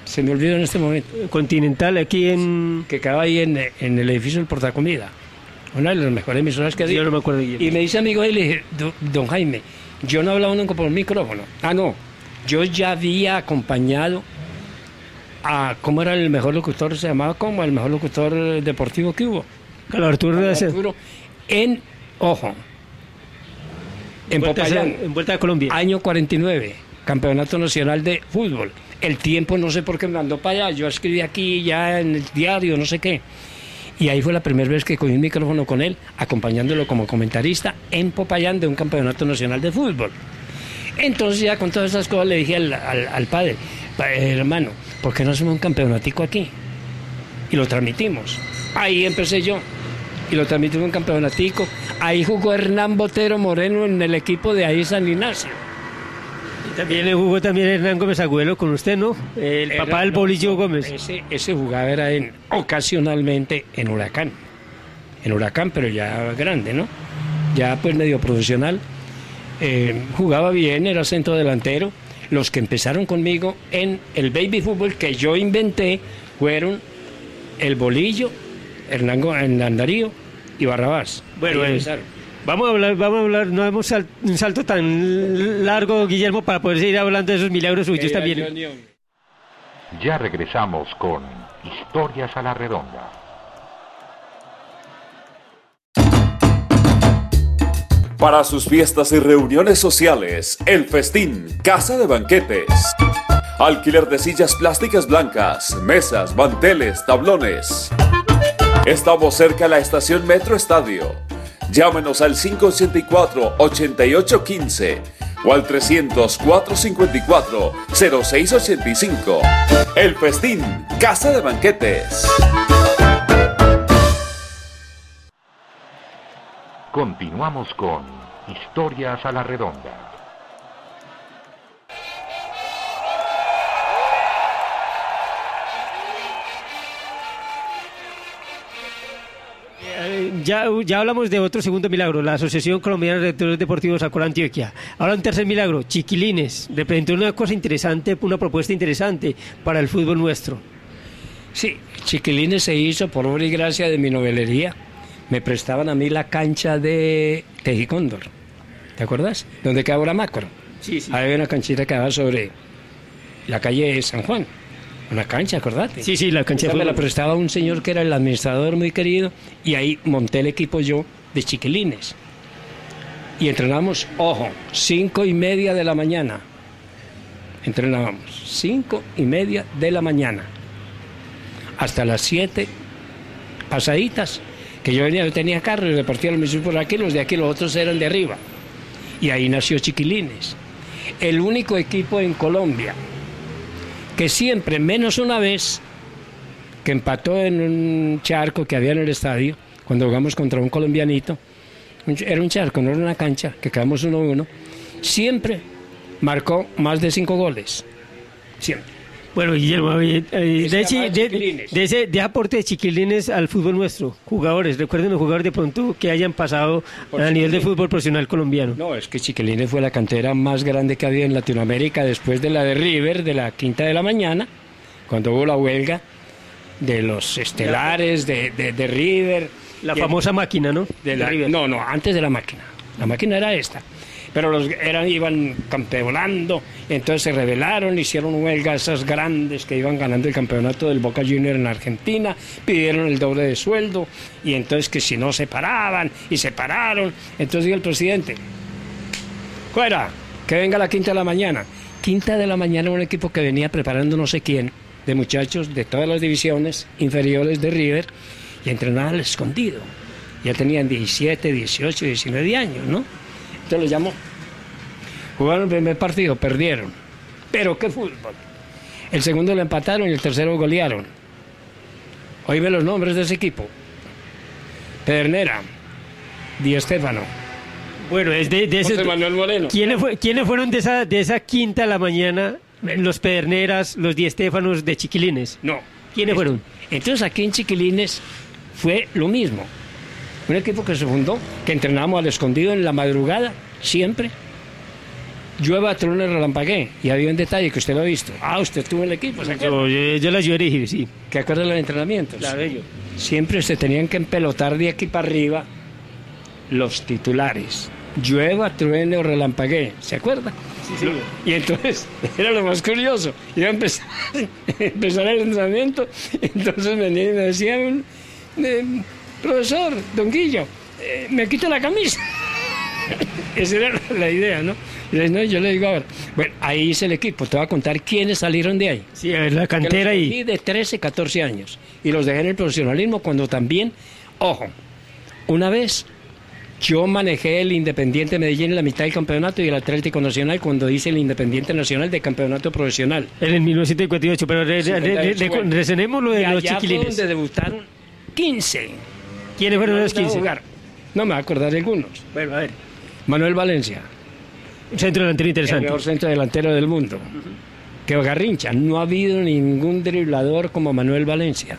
se me olvidó en este momento, Continental, aquí en... que quedaba ahí en, en el edificio del Portacomida, una de las mejores emisoras que había. Yo no me acuerdo. Y me dice amigo él, le dije, "Do- don Jaime, yo no hablaba nunca por micrófono. Ah, no, yo ya había acompañado a, ¿cómo era el mejor locutor? Se llamaba como el mejor locutor deportivo que hubo. Carlos Arturo Reyes. Arturo, En, ojo, en Vuelta a- Popayán, en Vuelta a Colombia. año 49, Campeonato Nacional de Fútbol. El tiempo no sé por qué me mandó para allá, yo escribí aquí ya en el diario, no sé qué. Y ahí fue la primera vez que cogí un micrófono con él, acompañándolo como comentarista en Popayán de un campeonato nacional de fútbol. Entonces ya con todas esas cosas le dije al, al- padre, "Pa- hermano, ¿por qué no hacemos un campeonatico aquí? Y lo transmitimos. Ahí empecé yo. Y lo transmitimos un campeonatico. Ahí jugó Hernán Botero Moreno en el equipo de ahí San Ignacio. También le jugó también Hernán Gómez Agüelo con usted, ¿no? El Era- papá del no, Bolillo no, Gómez. Ese, ese jugaba era en, ocasionalmente en Huracán. En Huracán, pero ya grande, ¿no? Ya pues medio profesional. Eh, jugaba bien, era centro delantero. Los que empezaron conmigo en el baby fútbol que yo inventé fueron el Bolillo, Hernán Hernán Darío y Barrabás. Bueno, Ahí empezaron. Vamos a hablar, vamos a hablar, no hemos sal- un salto tan largo, Guillermo, para poder seguir hablando de esos milagros suyos también. Ya regresamos con Historias a la Redonda. Para sus fiestas y reuniones sociales, El Festín, Casa de Banquetes. Alquiler de sillas plásticas blancas, mesas, manteles, tablones. Estamos cerca a la estación Metro Estadio. Llámenos al 584-8815 o al 300-454-0685. El Festín, Casa de Banquetes. Continuamos con Historias a la Redonda. Ya, ya hablamos de otro segundo milagro, la Asociación Colombiana de Directores Deportivos Acor Antioquia. Ahora un tercer milagro, Chiquilines. Representó una cosa interesante, una propuesta interesante para el fútbol nuestro. Sí, Chiquilines se hizo por obra y gracia de mi novelería. Me prestaban a mí la cancha de Tejicóndor. ¿Te acuerdas? Donde queda ahora Macro. Sí, sí. Ahí había una canchita que daba sobre la calle San Juan. Una cancha, acordate. Sí, sí, la cancha me la prestaba un señor que era el administrador muy querido y ahí monté el equipo yo de chiquilines. Y entrenamos, ojo, cinco y media de la mañana. Entrenábamos, cinco y media de la mañana. Hasta las siete pasaditas. Que yo venía, yo tenía carro y repartía los misiones por aquí, los de aquí, los otros eran de arriba. Y ahí nació Chiquilines. El único equipo en Colombia que siempre, menos una vez, que empató en un charco que había en el estadio, cuando jugamos contra un colombianito, era un charco, no era una cancha, que quedamos 1-1, siempre marcó más de cinco goles. Siempre. Bueno, Guillermo, eh, Ese de, ese de aporte de chiquilines al fútbol nuestro, jugadores, recuerden los jugadores de pronto que hayan pasado Por a nivel de fútbol profesional colombiano. No, es que Chiquilines fue la cantera más grande que había en Latinoamérica después de la de River, de la quinta de la mañana, cuando hubo la huelga de los estelares de, de- de River. La famosa máquina, ¿no? de la- River. no, no, antes de la máquina. La máquina era esta. Pero los eran, iban campeonando, entonces se rebelaron, hicieron huelga esas grandes que iban ganando el campeonato del Boca Junior en Argentina, pidieron el doble de sueldo, y entonces que si no se paraban, y se pararon, entonces dijo el presidente, fuera, que venga la quinta de la mañana. Quinta de la mañana un equipo que venía preparando no sé quién, de muchachos de todas las divisiones inferiores de River, y entrenaban al escondido. Ya tenían 17, 18, 19 años, ¿no? Entonces los llamó. Jugaron el primer partido, perdieron. Pero qué fútbol. El segundo lo empataron y el tercero golearon. Oíme los nombres de ese equipo. Pedernera, Di Estefano, Bueno, es de, de ese- José Manuel Moreno. ¿Quiénes, fue- quiénes fueron de esa, de esa quinta a la mañana? Los Pederneras, los Di Estéfanos de Chiquilines. No. ¿Quiénes fueron? Entonces aquí en Chiquilines fue lo mismo. Un equipo que se fundó, que entrenábamos al escondido en la madrugada, siempre. Llueva, truene, relampagué. Y había un detalle que usted lo ha visto. Ah, usted estuvo en el equipo. Yo, yo, yo dirigí, sí. ¿Qué acuerda de los entrenamientos? Siempre se tenían que empelotar de aquí para arriba los titulares. Llueva, truene o relampaguee. ¿Se acuerda? Sí, sí. Y entonces, era lo más curioso. Iba a empezar, empezar el entrenamiento. Entonces venía y me decían, eh, profesor, don Guillo, eh, me quito la camisa. Esa era la idea, ¿no? Y le- no, yo le digo, a ver, bueno, ahí hice el equipo. Te voy a contar quiénes salieron de ahí. Sí, a ver, la cantera y... de 13, 14 años. Y los dejé en el profesionalismo cuando también, ojo, una vez yo manejé el Independiente Medellín en la mitad del campeonato y el Atlético Nacional cuando hice el Independiente Nacional de campeonato profesional. En el 1958, pero re, re- re- 58, re- bueno. recenemos lo de Y los allá fue chiquilines. donde debutaron 15. ¿Quiénes fueron los No, 15? jugar. No me voy a acordar de algunos. Bueno, a ver. Manuel Valencia, Un centro delantero el interesante. mejor centro delantero del mundo. Que Garrincha, no ha habido ningún driblador como Manuel Valencia.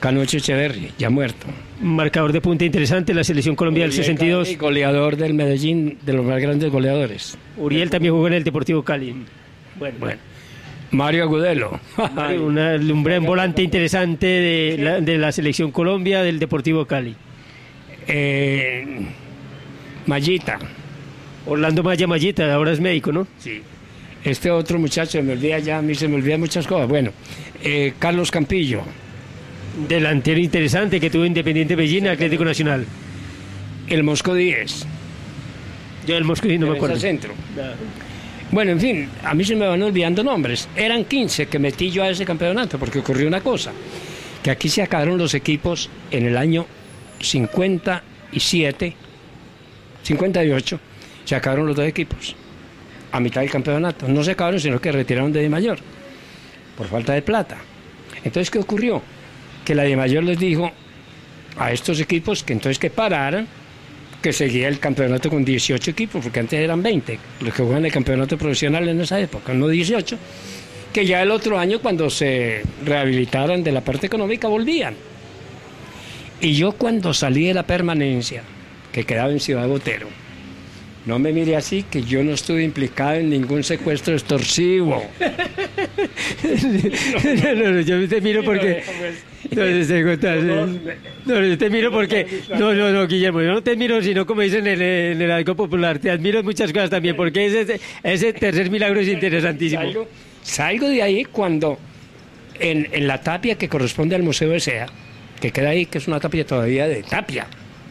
Canocho Echeverri, ya muerto. Marcador de punta interesante, la selección Colombia del 62. Y goleador del Medellín, de los más grandes goleadores. Uriel también jugó en el Deportivo Cali. Bueno, Bueno, Mario Agudelo. Una, un gran volante interesante de la, de la selección Colombia del Deportivo Cali. Eh, Mayita. Orlando Maya Mayita, ahora es médico, ¿no? Sí. Este otro muchacho, se me olvida ya, a mí se me olvidan muchas cosas. Bueno, eh, Carlos Campillo. Delantero interesante que tuvo Independiente Medellín, Atlético Nacional. El Mosco 10. Yo el Mosco sí no me acuerdo. centro. Bueno, en fin, a mí se me van olvidando nombres. Eran 15 que metí yo a ese campeonato porque ocurrió una cosa, que aquí se acabaron los equipos en el año 57, 58, se acabaron los dos equipos a mitad del campeonato. No se acabaron, sino que retiraron de Di Mayor por falta de plata. Entonces, ¿qué ocurrió? Que la Di Mayor les dijo a estos equipos que entonces que pararan que seguía el campeonato con 18 equipos, porque antes eran 20 los que juegan el campeonato profesional en esa época, no 18, que ya el otro año cuando se rehabilitaran de la parte económica volvían. Y yo cuando salí de la permanencia, que quedaba en Ciudad Botero, no me mire así que yo no estuve implicado en ningún secuestro extorsivo. no, no, no, yo te miro porque. No, no, te miro porque. No, no, no, Guillermo, yo no te miro, sino como dicen en el, en el algo popular. Te admiro en muchas cosas también, porque ese, ese tercer milagro es interesantísimo. Salgo, salgo de ahí cuando en, en la tapia que corresponde al Museo de Sea, que queda ahí, que es una tapia todavía de tapia,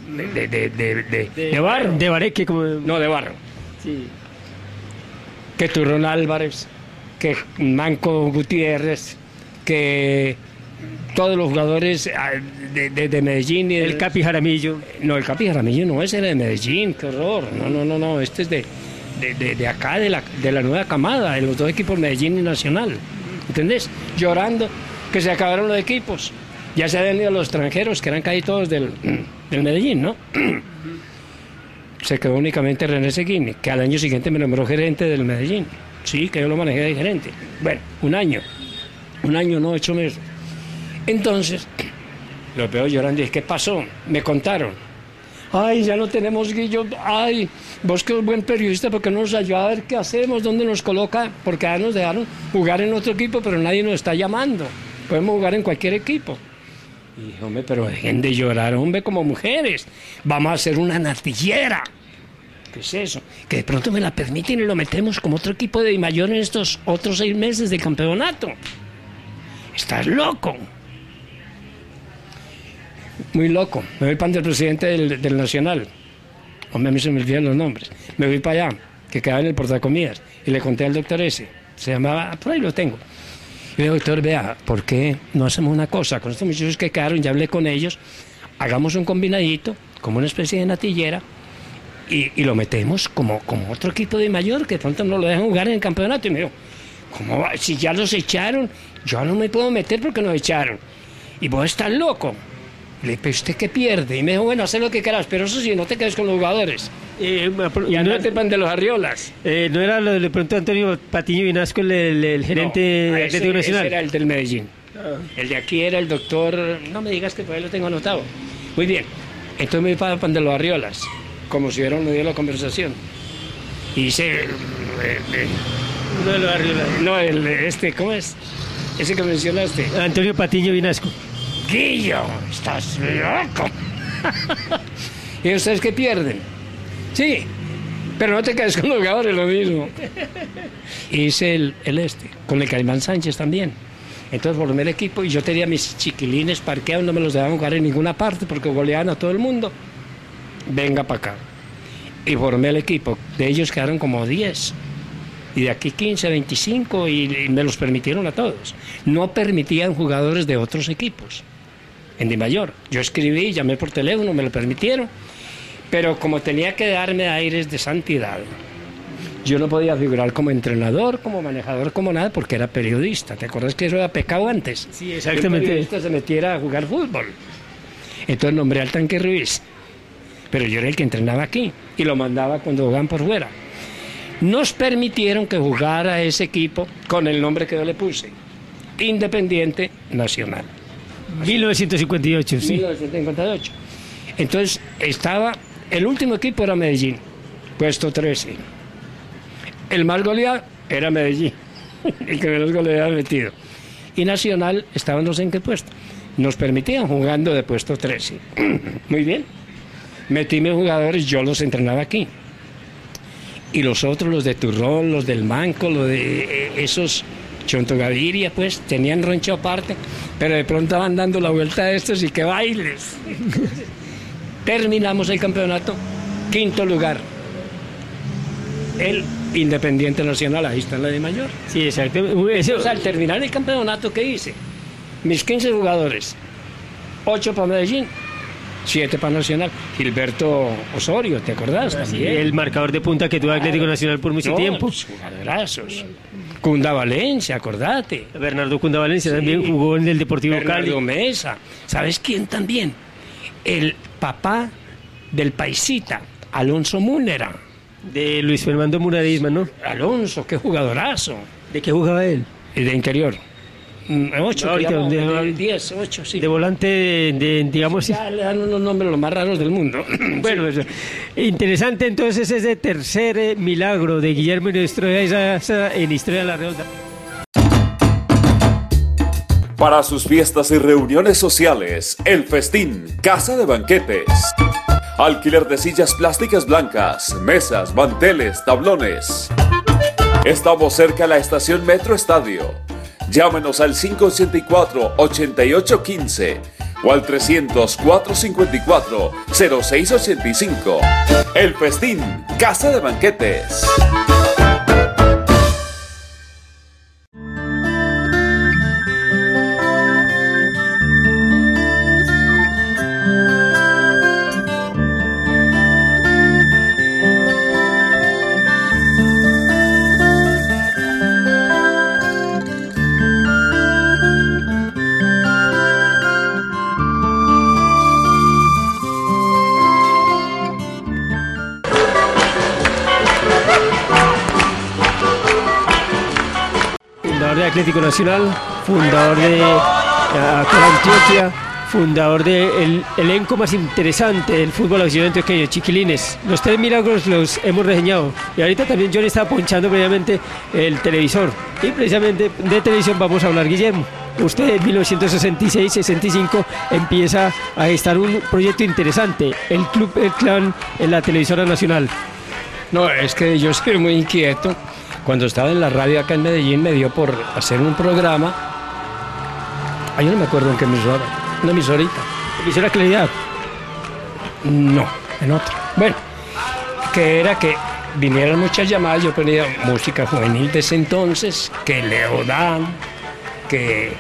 de, de, de, de, de barro. De Bareque, como. No, de barro. Sí. Que Turrón Álvarez, que Manco Gutiérrez, que todos los jugadores ah, de, de, de Medellín y El del Capi Jaramillo. No, el Capi Jaramillo no, ese era de Medellín, qué horror. No, no, no, no, este es de, de, de- de acá, de la, de la nueva camada, de los dos equipos Medellín y Nacional. ¿Entendés? Llorando que se acabaron los equipos. Ya se habían ido los extranjeros, que eran casi todos del, del Medellín, ¿no? Se quedó únicamente René Seguini, que al año siguiente me nombró gerente del Medellín. Sí, que yo lo manejé de gerente. Bueno, un año. Un año, no ocho meses. Entonces, los veo llorando y dije, ¿qué pasó? Me contaron. Ay, ya no tenemos Guillo. Ay, vos que sos buen periodista, ¿por qué no nos ayuda a ver qué hacemos? ¿Dónde nos coloca? Porque ya nos dejaron jugar en otro equipo, pero nadie nos está llamando. Podemos jugar en cualquier equipo. Y hombre, pero dejen de llorar, hombre, como mujeres. Vamos a hacer una natillera. ¿Qué es eso? Que de pronto me la permiten y lo metemos como otro equipo de mayor en estos otros seis meses del campeonato. Estás loco. Muy loco. Me voy para el presidente del, del Nacional. Hombre, a mí se me olvidan los nombres. Me voy para allá, que quedaba en el portacomidas. Y le conté al doctor ese. Se llamaba, por ahí lo tengo. Y le digo, doctor, vea, ¿por qué no hacemos una cosa? Con estos muchachos que quedaron, ya hablé con ellos. Hagamos un combinadito, como una especie de natillera. Y, y lo metemos como, como otro equipo de mayor, que pronto no lo dejan jugar en el campeonato. Y me dijo, ¿cómo va? Si ya los echaron, yo no me puedo meter porque nos echaron. Y vos estás loco. Le dije, ¿pero usted qué pierde? Y me dijo, bueno, haz lo que quieras, pero eso sí, no te quedes con los jugadores. Eh, Y no, andate pan de los arriolas. eh, ¿no era lo de, pronto Antonio Patiño Vinasco, el, el- el gerente No, de ese- Atlético ese Nacional? era el del Medellín. El de aquí era el doctor. No me digas que por ahí lo tengo anotado. Muy bien. Entonces me para pan de los arriolas, como si hubiera un medio de la conversación. Y hice. eh, eh, Uno de los Arriola. no, el, este, ¿cómo es? Ese que mencionaste. Antonio Patiño Vinasco. Guillo, estás loco. ¿Y ustedes qué pierden? Sí, pero no te quedes con los jugadores, lo mismo. Hice el, el este, con el Caimán Sánchez también. Entonces formé el equipo y yo tenía mis chiquilines parqueados, no me los dejaban jugar en ninguna parte porque goleaban a todo el mundo. Venga para acá. Y formé el equipo. De ellos quedaron como 10. Y de aquí 15, 25 y, y me los permitieron a todos. No permitían jugadores de otros equipos en Di Mayor. Yo escribí, llamé por teléfono, me lo permitieron. Pero como tenía que darme aires de santidad, yo no podía figurar como entrenador, como manejador, como nada, porque era periodista. ¿Te acuerdas que eso era pecado antes? Sí, Que un exactamente. periodista se metiera a jugar fútbol. Entonces nombré al tanque Ruiz. Pero yo era el que entrenaba aquí y lo mandaba cuando jugaban por fuera. Nos permitieron que jugara ese equipo con el nombre que yo le puse. Independiente Nacional. 1958, sí. 1958. Entonces estaba, el último equipo era Medellín, puesto 13. El más goleado era Medellín, el que menos goles había metido. Y Nacional estaba no sé en qué puesto. Nos permitían jugando de puesto 13. Muy bien. metí jugadores, yo los entrenaba aquí. Y los otros, los de Turrón, los del Manco, los de eh, esos Chontogaviria, pues tenían roncho aparte, pero de pronto van dando la vuelta a estos y que bailes. Terminamos el campeonato, quinto lugar. El Independiente Nacional, ahí está la de mayor. Sí, exacto. O sea, al terminar el campeonato, ¿qué hice? Mis 15 jugadores, 8 para Medellín, 7 para Nacional. Gilberto Osorio, ¿te acordás? También. el marcador de punta que tuvo Atlético Nacional por mucho tiempo. jugadorazos. Cunda Valencia, acordate. Bernardo Cunda Valencia también jugó en el Deportivo Bernardo Cali. Mesa. ¿Sabes quién también? El papá del paisita, Alonso Múnera. De Luis Fernando Muradisma, ¿no? Alonso, qué jugadorazo. ¿De qué jugaba él? Y de interior. Mm, Ocho, No, ahorita, digamos, de- de- diez, ocho, sí. De volante, de, de, digamos... Ya le dan unos nombres los más raros del mundo. Bueno, eso. interesante entonces ese tercer eh, milagro de Guillermo esa- en Historia de la Redonda. Para sus fiestas y reuniones sociales, El Festín, Casa de Banquetes. Alquiler de sillas plásticas blancas, mesas, manteles, tablones. Estamos cerca a la estación Metro Estadio. Llámenos al 584-8815 o al 300-454-0685. El Festín, Casa de Banquetes. Atlético Nacional, fundador de Antioquia, fundador del elenco más interesante del fútbol aficionado antioqueño, Chiquilines. Los tres milagros los hemos reseñado. Y ahorita también Johnny estaba ponchando previamente el televisor. Y precisamente de televisión vamos a hablar, Guillermo. Usted en 1966-65 empieza a gestar un proyecto interesante, el Club El Clan en la televisora nacional. No, es que yo soy muy inquieto. Cuando estaba en la radio acá en Medellín me dio por hacer un programa. Ay, yo no me acuerdo en qué emisora. Una emisorita. Emisora Claridad. No, en otra. Bueno, que era que vinieran muchas llamadas, yo ponía música juvenil de ese entonces, que Leodán, que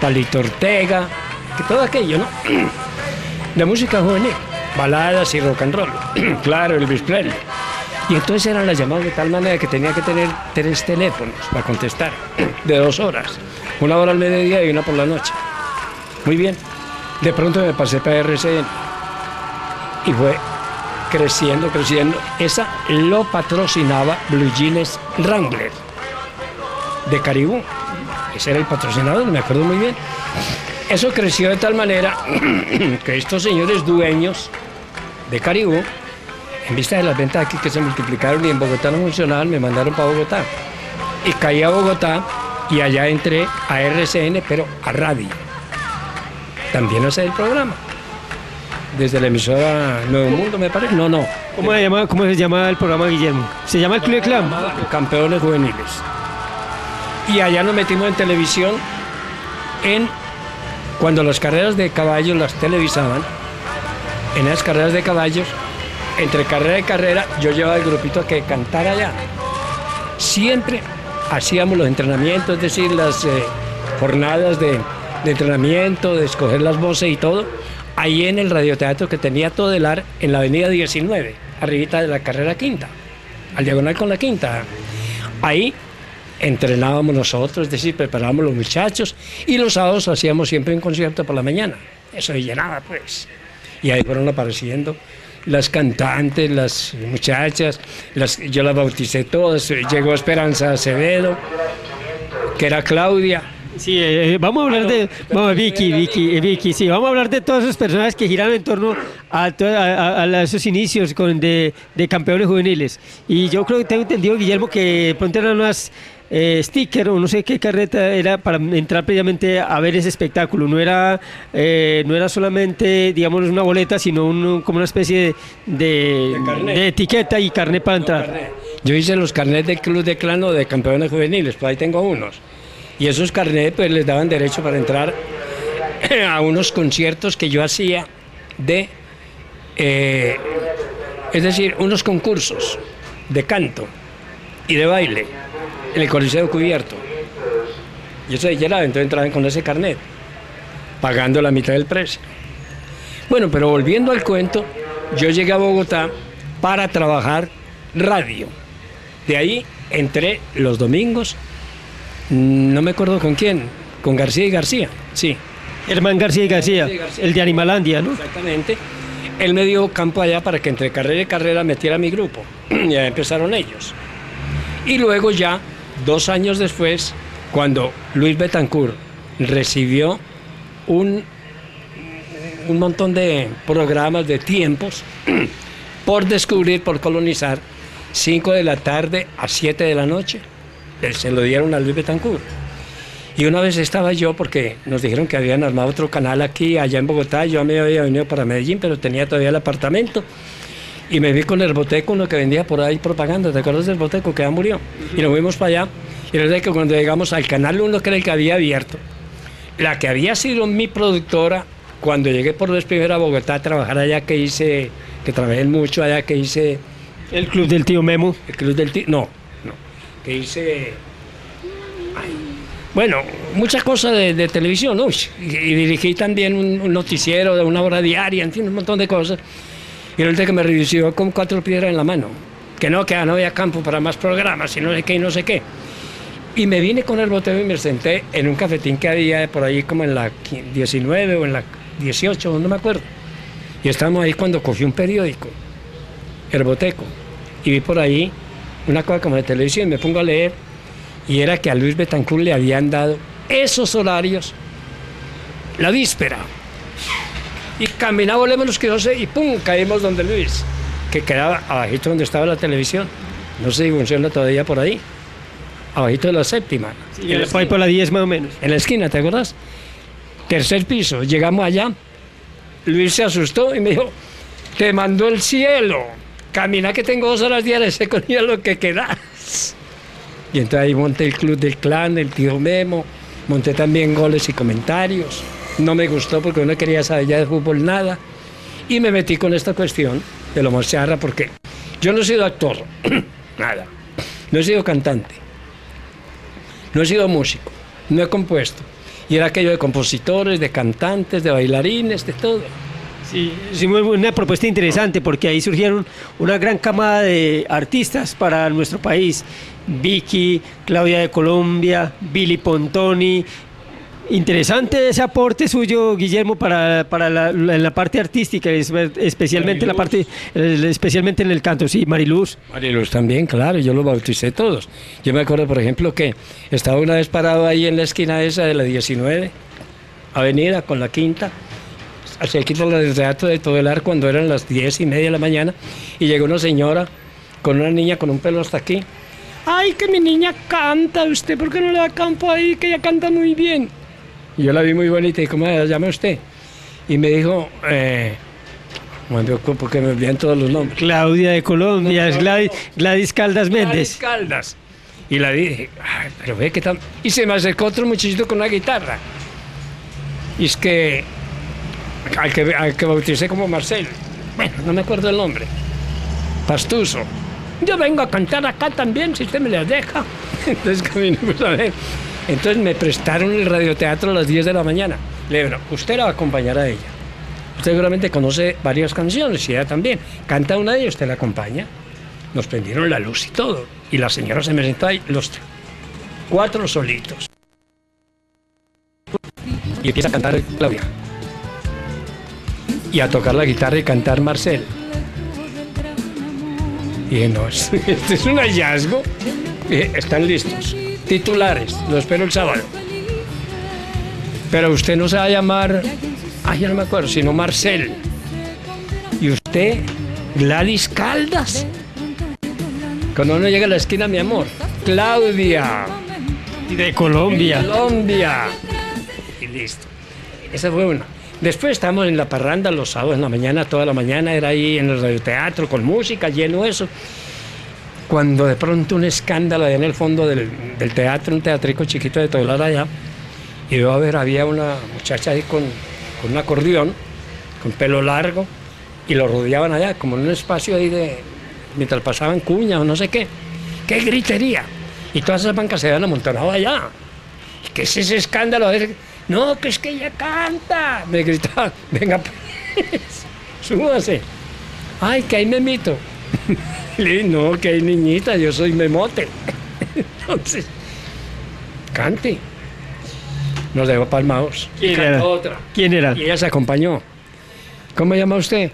Talito Ortega, que todo aquello, ¿no? De música juvenil, baladas y rock and roll. claro, Elvis Presley. Y entonces eran las llamadas de tal manera que tenía que tener tres teléfonos para contestar, de dos horas. Una hora al mediodía y una por la noche. Muy bien. De pronto me pasé para RCN y fue creciendo, creciendo. Esa lo patrocinaba Blue Jeans Wrangler de Caribú. Ese era el patrocinador, me acuerdo muy bien. Eso creció de tal manera que estos señores dueños de Caribú, en vista de las ventas aquí que se multiplicaron y en Bogotá no funcionaban, me mandaron para Bogotá. Y caí a Bogotá y allá entré a RCN, pero a radio. También a hacer el programa. Desde la emisora Nuevo Mundo, me parece. No, no. ¿Cómo se, llama, ¿Cómo se llama el programa, Guillermo? ¿Se llama el Club de Clan? Campeones juveniles. Y allá nos metimos en televisión en cuando las carreras de caballos las televisaban. En esas carreras de caballos, entre carrera y carrera, yo llevaba el grupito que cantara allá. Siempre hacíamos los entrenamientos, es decir, las eh, jornadas de, entrenamiento, de escoger las voces y todo, ahí en el radioteatro que tenía todo el ar en la avenida 19, arribita de la carrera quinta, al diagonal con la quinta. Ahí entrenábamos nosotros, es decir, preparábamos los muchachos y los sábados hacíamos siempre un concierto por la mañana. Eso llenaba, pues. Y ahí fueron apareciendo las cantantes, las muchachas, las, yo las bauticé todas. Llegó Esperanza Acevedo, que era Claudia, Sí, eh, vamos a hablar de vamos, Vicky, Vicky, eh, Vicky, sí, vamos a hablar de todas esas personas que giran en torno a, a, a, esos inicios con, de, de, campeones juveniles. Y yo creo que tengo entendido, Guillermo, que pronto eran unas eh, sticker o no sé qué carreta era para entrar previamente a ver ese espectáculo. No era, eh, no era solamente, digamos, una boleta, sino un, como una especie de, de, etiqueta y carnet para entrar. Yo hice los carnets del Club de Clan o de campeones juveniles, pues ahí tengo unos. Y esos carnets pues les daban derecho para entrar a unos conciertos que yo hacía de, eh, es decir, unos concursos de canto y de baile en el Coliseo Cubierto. Y eso de llenaba, entonces entraban con ese carnet, pagando la mitad del precio. Bueno, pero volviendo al cuento, yo llegué a Bogotá para trabajar radio. De ahí entré los domingos, no me acuerdo con quién, con García y García, sí. Hermán García y García, el de Animalandia, ¿no? Exactamente. Él me dio campo allá para que entre carrera y carrera metiera mi grupo. y ahí empezaron ellos. Y luego ya Dos años después, cuando Luis Betancourt recibió un, un montón de programas de tiempos por descubrir, por colonizar, 5 de la tarde a 7 de la noche, se lo dieron a Luis Betancourt. Y una vez estaba yo, porque nos dijeron que habían armado otro canal aquí, allá en Bogotá, yo me había venido para Medellín, pero tenía todavía el apartamento. Y me vi con el boteco, uno que vendía por ahí propaganda, ¿te acuerdas del boteco que ya murió? Y nos fuimos para allá. Y verdad que cuando llegamos al canal 1, que era el que había abierto, la que había sido mi productora, cuando llegué por vez primero a Bogotá a trabajar allá, que hice, que trabajé mucho allá, que hice. ¿El club del tío Memo? El club del tío. No, no. Que hice. bueno, muchas cosas de, televisión, ¿no? Y, dirigí también un, un, noticiero de una hora diaria, en fin, un montón de cosas. Y el que me recibió con cuatro piedras en la mano. Que no, que no había campo para más programas y no sé qué y no sé qué. Y me vine con el boteo y me senté en un cafetín que había por ahí como en la 19 o en la 18, no me acuerdo. Y estábamos ahí cuando cogí un periódico, el boteco, y vi por ahí una cosa como de televisión y me pongo a leer. Y era que a Luis Betancourt le habían dado esos horarios la víspera caminaba menos que sé y pum, caímos donde Luis, que quedaba abajito donde estaba la televisión. No sé si funciona todavía por ahí. Abajito de la séptima. Sí, fue por la 10 más o menos. En la esquina, ¿te acuerdas? Tercer piso, llegamos allá. Luis se asustó y me dijo, te mandó el cielo. Camina que tengo dos horas diarias, sé con lo que quedas. Y entonces ahí monté el club del clan, el tío Memo, monté también goles y comentarios no me gustó porque no quería saber ya de fútbol nada. Y me metí con esta cuestión de lo mocharra porque yo no he sido actor, nada. No he sido cantante. No he sido músico. No he compuesto. Y era aquello de compositores, de cantantes, de bailarines, de todo. Sí, sí, una propuesta interesante porque ahí surgieron una gran camada de artistas para nuestro país. Vicky, Claudia de Colombia, Billy Pontoni, Interesante ese aporte suyo, Guillermo, para, para la, la parte artística, especialmente en la parte, especialmente en el canto, sí, Mariluz. Mariluz también, claro, yo lo bauticé todos. Yo me acuerdo, por ejemplo, que estaba una vez parado ahí en la esquina esa de la 19, avenida con la quinta, hacia aquí por el teatro de Todelar cuando eran las 10 y media de la mañana, y llegó una señora con una niña con un pelo hasta aquí. Ay, que mi niña canta, ¿usted por qué no le da campo ahí? Que ella canta muy bien. Y yo la vi muy bonita y ¿cómo se llama usted? Y me dijo, eh, porque me olvidan todos los nombres. Claudia de Colombia, Gladys, Caldas Méndez. Gladys Caldas. Y la dije, pero ve que tal. Y se me acercó otro muchachito con una guitarra. Y es que al que, al que bauticé como Marcel, bueno, no me acuerdo el nombre, Pastuso. Yo vengo a cantar acá también, si usted me las deja. Entonces caminamos a ver. Entonces me prestaron el radioteatro a las 10 de la mañana. Le usted la va a acompañar a ella. Usted seguramente conoce varias canciones y ella también. Canta una de ellas, usted la acompaña. Nos prendieron la luz y todo. Y la señora se me sentó ahí, los cuatro solitos. Y empieza a cantar Claudia. Y a tocar la guitarra y cantar Marcel. Y dije, no, este es un hallazgo. están listos titulares. Lo espero el sábado. Pero usted no se va a llamar, ay, ya no me acuerdo, sino Marcel. ¿Y usted, Gladys Caldas? Cuando uno llega a la esquina, mi amor, Claudia. De Colombia. Colombia. Y listo. Esa fue una. Después estábamos en la parranda los sábados en la mañana, toda la mañana, era ahí en el radioteatro con música, lleno eso. Cuando de pronto un escándalo allá en el fondo del, del teatro, un teatrico chiquito de Tolar allá, y veo a ver, había una muchacha ahí con, con un acordeón, con pelo largo, y lo rodeaban allá, como en un espacio ahí de, mientras pasaban cuñas o no sé qué. ¡Qué gritería! Y todas esas bancas se habían amontonado allá. ¿Y ¿Qué es ese escándalo? No, que es que ella canta. Me gritaba, venga, pues, súbase. Ay, que hay memito. Le dije, no, que hay niñita, yo soy memote. Entonces, cante. Nos dejó palmados. ¿Quién era? otra. ¿Quién era? Y ella se acompañó. ¿Cómo llama usted?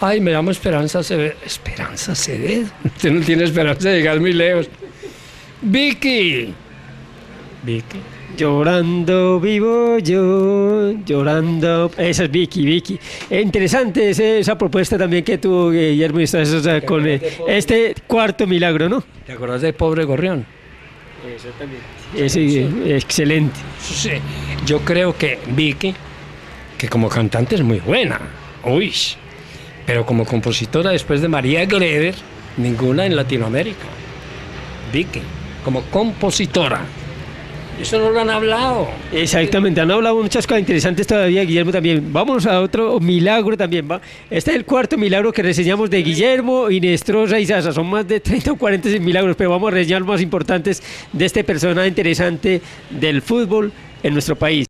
Ay, me llamo Esperanza Acevedo. ¿Esperanza Acevedo? Usted no tiene esperanza de llegar muy lejos. Vicky. Vicky. Llorando vivo yo, llorando. Esa es Vicky, Vicky. Eh, interesante ese- esa propuesta también que tuvo Guillermo sea, con eh, este cuarto milagro, ¿no? ¿Te acordás de Pobre Gorrión? Ese, eh, excelente. Sí. Yo creo que Vicky, que como cantante es muy buena. Uy. Pero como compositora, después de María Greder, ninguna en Latinoamérica. Vicky, como compositora. Eso no lo han hablado. Exactamente, han hablado muchas cosas interesantes todavía, Guillermo también. Vamos a otro milagro también. Este es el cuarto milagro que reseñamos de Guillermo, Inestrosa y Sasa. Son más de 30 o 40 milagros, pero vamos a reseñar los más importantes de este personaje interesante del fútbol en nuestro país.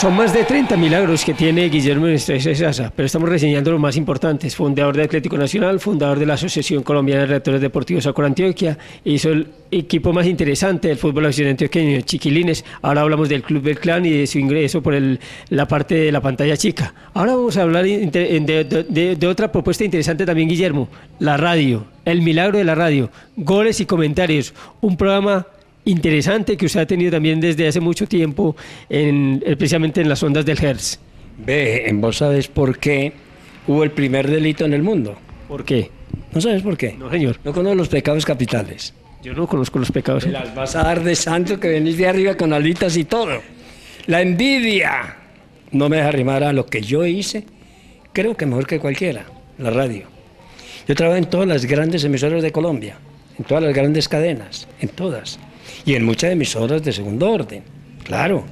Son más de 30 milagros que tiene Guillermo y Sasa, pero estamos reseñando los más importantes. Fundador de Atlético Nacional, fundador de la Asociación Colombiana de Redactores Deportivos Acor Antioquia, hizo el equipo más interesante del fútbol nacional antioqueño, Chiquilines. Ahora hablamos del Club del Clan y de su ingreso por el- la parte de la pantalla chica. Ahora vamos a hablar de- de otra propuesta interesante también, Guillermo, la radio, el milagro de la radio, goles y comentarios, un programa interesante que usted ha tenido también desde hace mucho tiempo, en, especialmente en las ondas del Hertz. Ve, en vos sabes por qué hubo el primer delito en el mundo. ¿Por qué? ¿No sabes por qué? No, señor. No conozco los pecados capitales. Yo no conozco los pecados. Me las vas a dar de santo que venís de arriba con alitas y todo. La envidia no me deja arrimar a lo que yo hice. Creo que mejor que cualquiera, la radio. Yo trabajo en todas las grandes emisoras de Colombia, en todas las grandes cadenas, en todas. Y en muchas emisoras de segundo orden, claro.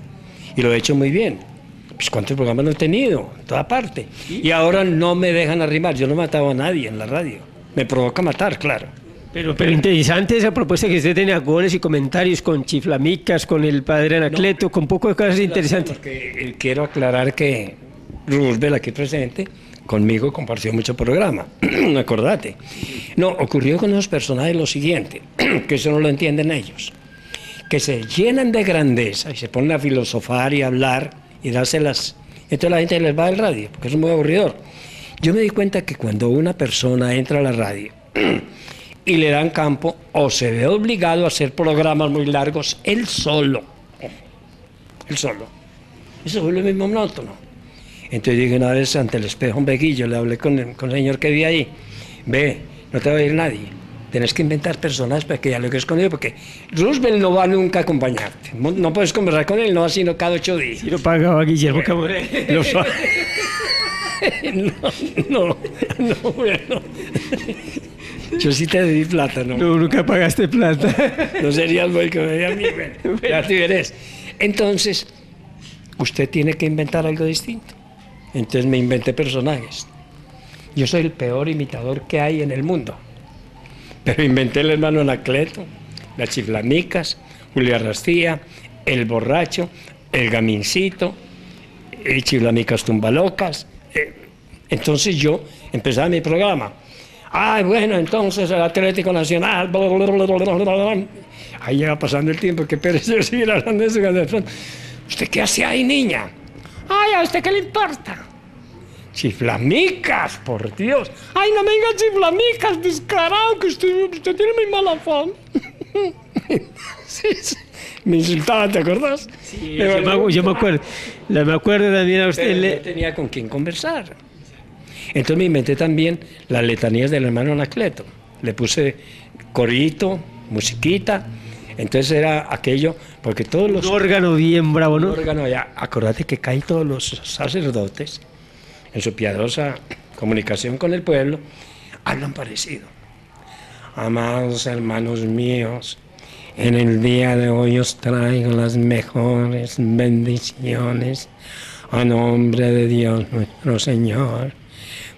Y lo he hecho muy bien. Pues cuántos programas no he tenido, en toda parte. Y ahora no me dejan arrimar. Yo no he matado a nadie en la radio. Me provoca matar, claro. Pero, pero interesante esa propuesta que usted tenía, goles y comentarios con chiflamicas, con el padre Anacleto, con poco de cosas interesantes. Porque eh, quiero aclarar que Roosevelt aquí presente conmigo compartió mucho programa, acordate. No, ocurrió con esos personajes lo siguiente, que eso no lo entienden ellos, que se llenan de grandeza y se ponen a filosofar y hablar y dárselas. Entonces la gente les va al radio, porque es muy aburridor. Yo me di cuenta que cuando una persona entra a la radio y le dan campo o se ve obligado a hacer programas muy largos, él solo, él solo. Eso fue lo mismo monótono. Entonces dije una vez ante el espejo un veguillo, le hablé con el, con el señor que vi ahí. Ve, no te va a ir nadie. Tenés que inventar personas para que ya lo que conmigo, porque Roosevelt no va nunca a acompañarte. No, puedes conversar con él, no va sino cada ocho días. Y lo pagaba Guillermo sa- no, no, no, bueno. Yo sí te di plata, ¿no? No, nunca pagaste plata. No sería el boy que me veía a mí. bueno, ya te verás. Entonces, usted tiene que inventar algo distinto. Entonces me inventé personajes. Yo soy el peor imitador que hay en el mundo. Inventé el hermano Anacleto, las chiflamicas, Julia Rastía, el borracho, el gamincito, el chiflamicas tumbalocas. Eh, Entonces yo empezaba mi programa. Ay, bueno, entonces el Atlético Nacional. bla, bla, bla. Ahí lleva pasando el tiempo, qué pereza seguir hablando de eso. ¿Usted qué hace ahí, niña? Ay, ¿a usted qué le importa? Chiflamicas, por Dios. Ay, no me digas chiflamicas, descarado, que usted, usted tiene muy mala fama. sí, sí. Me insultaba, ¿te acuerdas? Sí, yo, me, yo me acuerdo. La- me acuerdo también a usted. Pero le- no tenía con quién conversar. Entonces me inventé también las letanías del hermano Anacleto. Le puse corito, musiquita. Entonces era aquello, porque todos los un órgano bien bravo, ¿no? órgano allá, acordate que caen todos los sacerdotes en su piadosa comunicación con el pueblo, hablan parecido. Amados hermanos míos, en el día de hoy os traigo las mejores bendiciones a nombre de Dios nuestro Señor,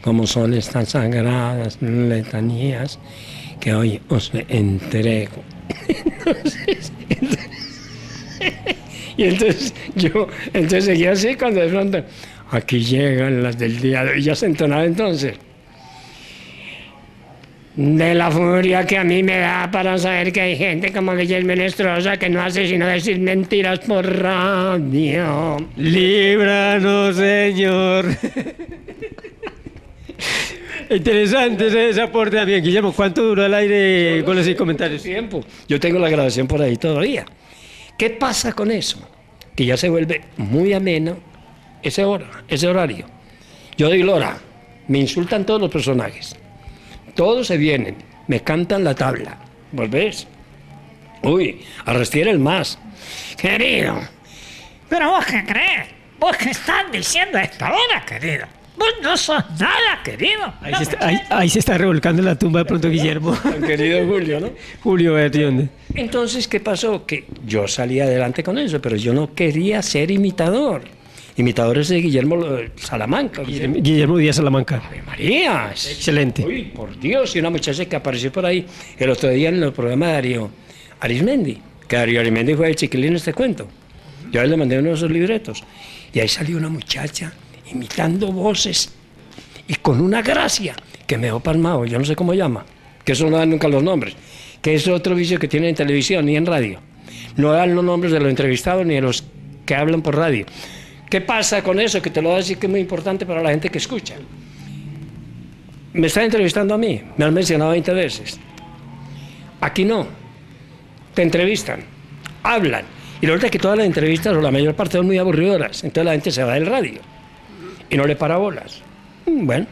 como son estas sagradas letanías que hoy os entrego. Y entonces yo, entonces seguía así cuando de pronto, aquí llegan las del día de hoy, ya se entonaba entonces. De la furia que a mí me da para saber que hay gente como Guillermo Menestrosa que no hace sino decir mentiras por radio. Líbranos, Señor. Interesante ese, ese aporte también. Guillermo, ¿cuánto duró el aire con los comentarios? tiempo. Yo tengo la grabación por ahí todavía. ¿Qué pasa con eso? Que ya se vuelve muy ameno ese hora, ese horario. Yo doy la hora, me insultan todos los personajes. Todos se vienen, me cantan la tabla. ¿Volvés? Uy, arrestiera el más. Querido, Pero vos qué crees? ¿Vos qué estás diciendo a esta hora, querido? Vos no sos nada, querido. Ahí se, está, ahí, ahí se está revolcando la tumba de pronto Guillermo. tan querido Julio, ¿no? Julio Bertionde. Entonces, ¿qué pasó? Que yo salí adelante con eso, pero yo no quería ser imitador. Imitador es de Guillermo eh, Salamanca. Guillermo, Guillermo Díaz Salamanca. Ave María. Excelente. Uy, por Dios, y una muchacha que apareció por ahí el otro día en el programa de Darío Arismendi, que Darío Arismendi fue el chiquilín en este cuento. Yo le mandé uno de esos libretos. Y ahí salió una muchacha imitando voces y con una gracia que me dejó palmado, yo no sé cómo llama, que eso no dan nunca los nombres, que es otro vicio que tienen en televisión ni en radio. No dan los nombres de los entrevistados ni de los que hablan por radio. ¿Qué pasa con eso? Que te lo voy a decir que es muy importante para la gente que escucha. Me están entrevistando a mí, me han mencionado 20 veces. Aquí no. Te entrevistan, hablan. Y la verdad es que todas las entrevistas, o la mayor parte, son muy aburridoras. Entonces la gente se va del radio y no le para bolas. Mm, Bueno,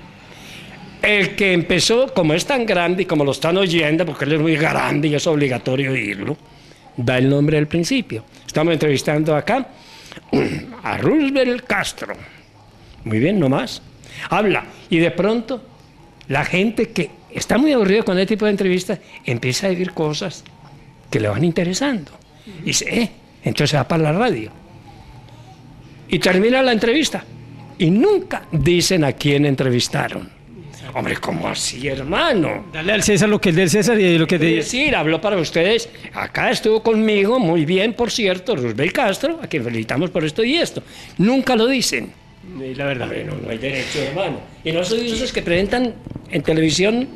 el que empezó, como es tan grande y como lo están oyendo, porque él es muy grande y es obligatorio oírlo, da el nombre al principio. Estamos entrevistando acá a Roosevelt Castro. Muy bien, no más. Habla. Y de pronto, la gente que está muy aburrida con este tipo de entrevistas empieza a decir cosas que le van interesando. Y dice, eh, entonces va para la radio. Y termina la entrevista. Y nunca dicen a quién entrevistaron. Hombre, ¿cómo así, hermano? Dale al César lo que es del César y lo que Es te decir, habló para ustedes. Acá estuvo conmigo, muy bien, por cierto, Roosevelt Castro, a quien felicitamos por esto y esto. Nunca lo dicen. La verdad. Bueno, no hay derecho, hermano. Y no de esos que presentan en televisión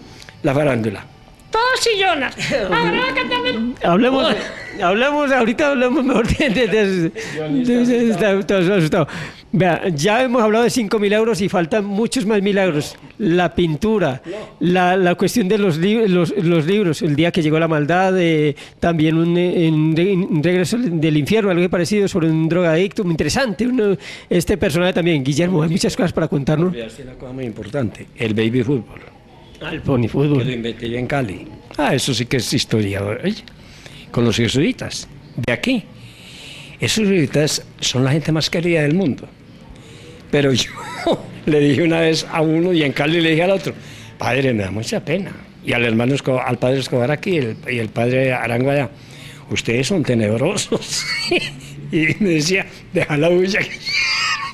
la farándula. Todos sillonas. Habrá que también- Hablemos, hablamos, ahorita hablamos mejor de... de- de- de- de- está- todo asustado. Vea, ya hemos hablado de 5 mil euros y faltan muchos más milagros. La pintura, la, la cuestión de los, li- los, los libros, el día que llegó la maldad, eh, también un, eh, un re- un regreso del infierno, algo parecido sobre un drogadicto, muy interesante. uno- este personaje también, Guillermo, hay muchas cosas para contarnos. Una cosa muy importante, el baby fútbol. Al pony Que fútbol. lo inventé yo en Cali. Ah, eso sí que es historia. oye, Con los jesuitas, de aquí. Esos jesuitas son la gente más querida del mundo. Pero yo le dije una vez a uno y en Cali le dije al otro, padre, me da mucha pena. Y al hermano Escobar- al padre Escobar aquí el- y el padre Arango allá, ustedes son tenebrosos. y me decía, deja la bulla.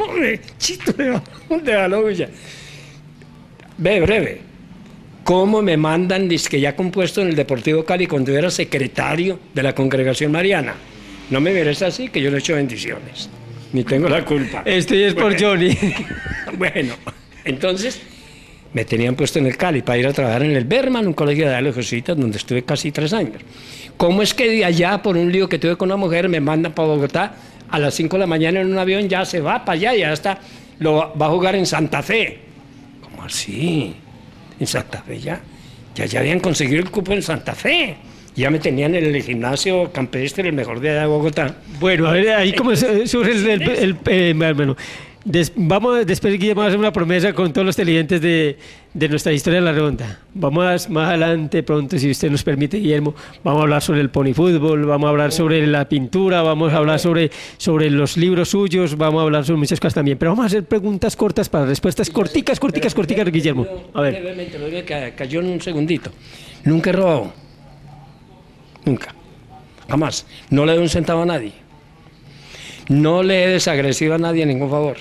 Hombre, chito, deja la bulla. Ve, breve. ¿Cómo me mandan disque ya compuesto en el Deportivo Cali cuando yo era secretario de la congregación mariana? No me mires así, que yo le echo bendiciones. Ni tengo la culpa. Este es por Johnny. Bueno, entonces me tenían puesto en el Cali para ir a trabajar en el Berman, un colegio de los jesuitas, donde estuve casi tres años. ¿Cómo es que de allá, por un lío que tuve con una mujer, me mandan para Bogotá a las 5 de la mañana en un avión, ya se va para allá, ya está, lo va a jugar en Santa Fe? Ah, sí. En Santa Fe ya. Ya, ya habían conseguido el cupo en Santa Fe. Ya me tenían en el gimnasio campestre, el mejor día de Bogotá. Bueno, a ver, ahí como surge el... el- el- eh, bueno, des- vamos, después Guillermo, a hacer una promesa con todos los televidentes de, de nuestra historia de la ronda. Vamos más adelante, pronto, si usted nos permite, Guillermo, vamos a hablar sobre el pony fútbol, vamos a hablar sobre la pintura, vamos a hablar sobre, sobre los libros suyos, vamos a hablar sobre muchas cosas también. Pero vamos a hacer preguntas cortas para respuestas corticas, corticas, corticas, Guillermo. A ver. Brevemente, lo digo que cayó en un segundito. Nunca he robado. Nunca. Jamás. No le doy un centavo a nadie. No le he desagresivo a nadie ningún favor.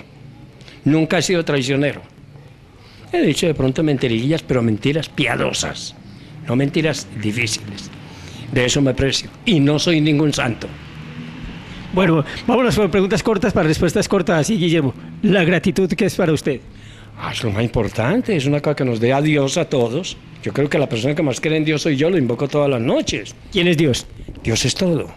Nunca he sido traicionero. He dicho de pronto mentirillas, pero mentiras piadosas. No mentiras difíciles. De eso me precio. Y no soy ningún santo. Bueno, vámonos por preguntas cortas para respuestas cortas. Así, Guillermo, la gratitud que es para usted. Ah, es lo más importante, es una cosa que nos dé a Dios a todos. Yo creo que la persona que más cree en Dios soy yo, lo invoco todas las noches. ¿Quién es Dios? Dios es todo.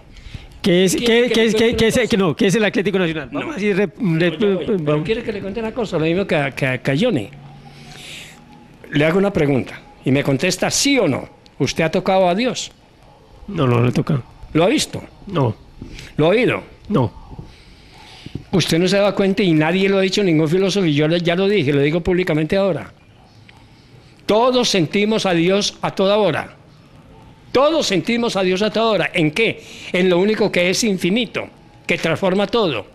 ¿Qué es, ¿Quiere qué, que qué es, qué, qué no, ¿qué es el Atlético Nacional? Vamos a decir, vamos. quiere que le cuente una cosa, lo mismo que, a- que, a-. Le hago una pregunta y me contesta sí o no. ¿Usted ha tocado a Dios? No, no, no toca. ¿Lo ha visto? No, ¿Lo ha oído? no. Usted no se da cuenta y nadie lo ha dicho, ningún filósofo, y yo ya lo dije, lo digo públicamente ahora. Todos sentimos a Dios a toda hora. Todos sentimos a Dios a toda hora. ¿En qué? En lo único que es infinito, que transforma todo.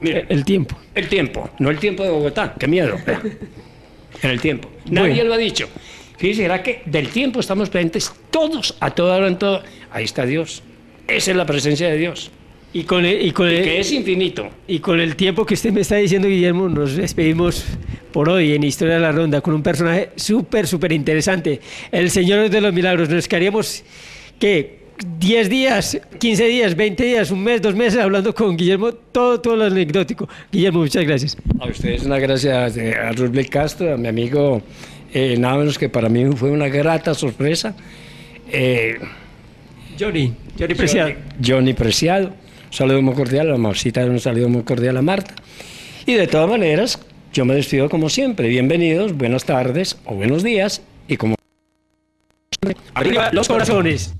El tiempo. el tiempo, no el tiempo de Bogotá, qué miedo. En el tiempo. Nadie Bueno. lo ha dicho. Será que del tiempo estamos presentes todos, a toda hora, en todo. Ahí está Dios. Esa es la presencia de Dios, Y con el, y con el- que es infinito. y con el tiempo que usted me está diciendo, Guillermo, nos despedimos por hoy en Historia de la Ronda con un personaje súper, súper interesante. El Señor de los Milagros. Nos quedaríamos, ¿qué? 10 días, 15 días, 20 días, un mes, dos meses hablando con Guillermo, todo, todo lo anecdótico. Guillermo, muchas gracias. A ustedes una gracias a Rubel Castro, a mi amigo, eh, nada menos que para mí fue una grata sorpresa. Eh, Johnny, Johnny Preciado. Johnny Preciado, saludo muy cordial, a Marcita un saludo muy cordial a Marta. Y de todas maneras, yo me despido como siempre. Bienvenidos, buenas tardes o buenos días. Y como Arriba los corazones.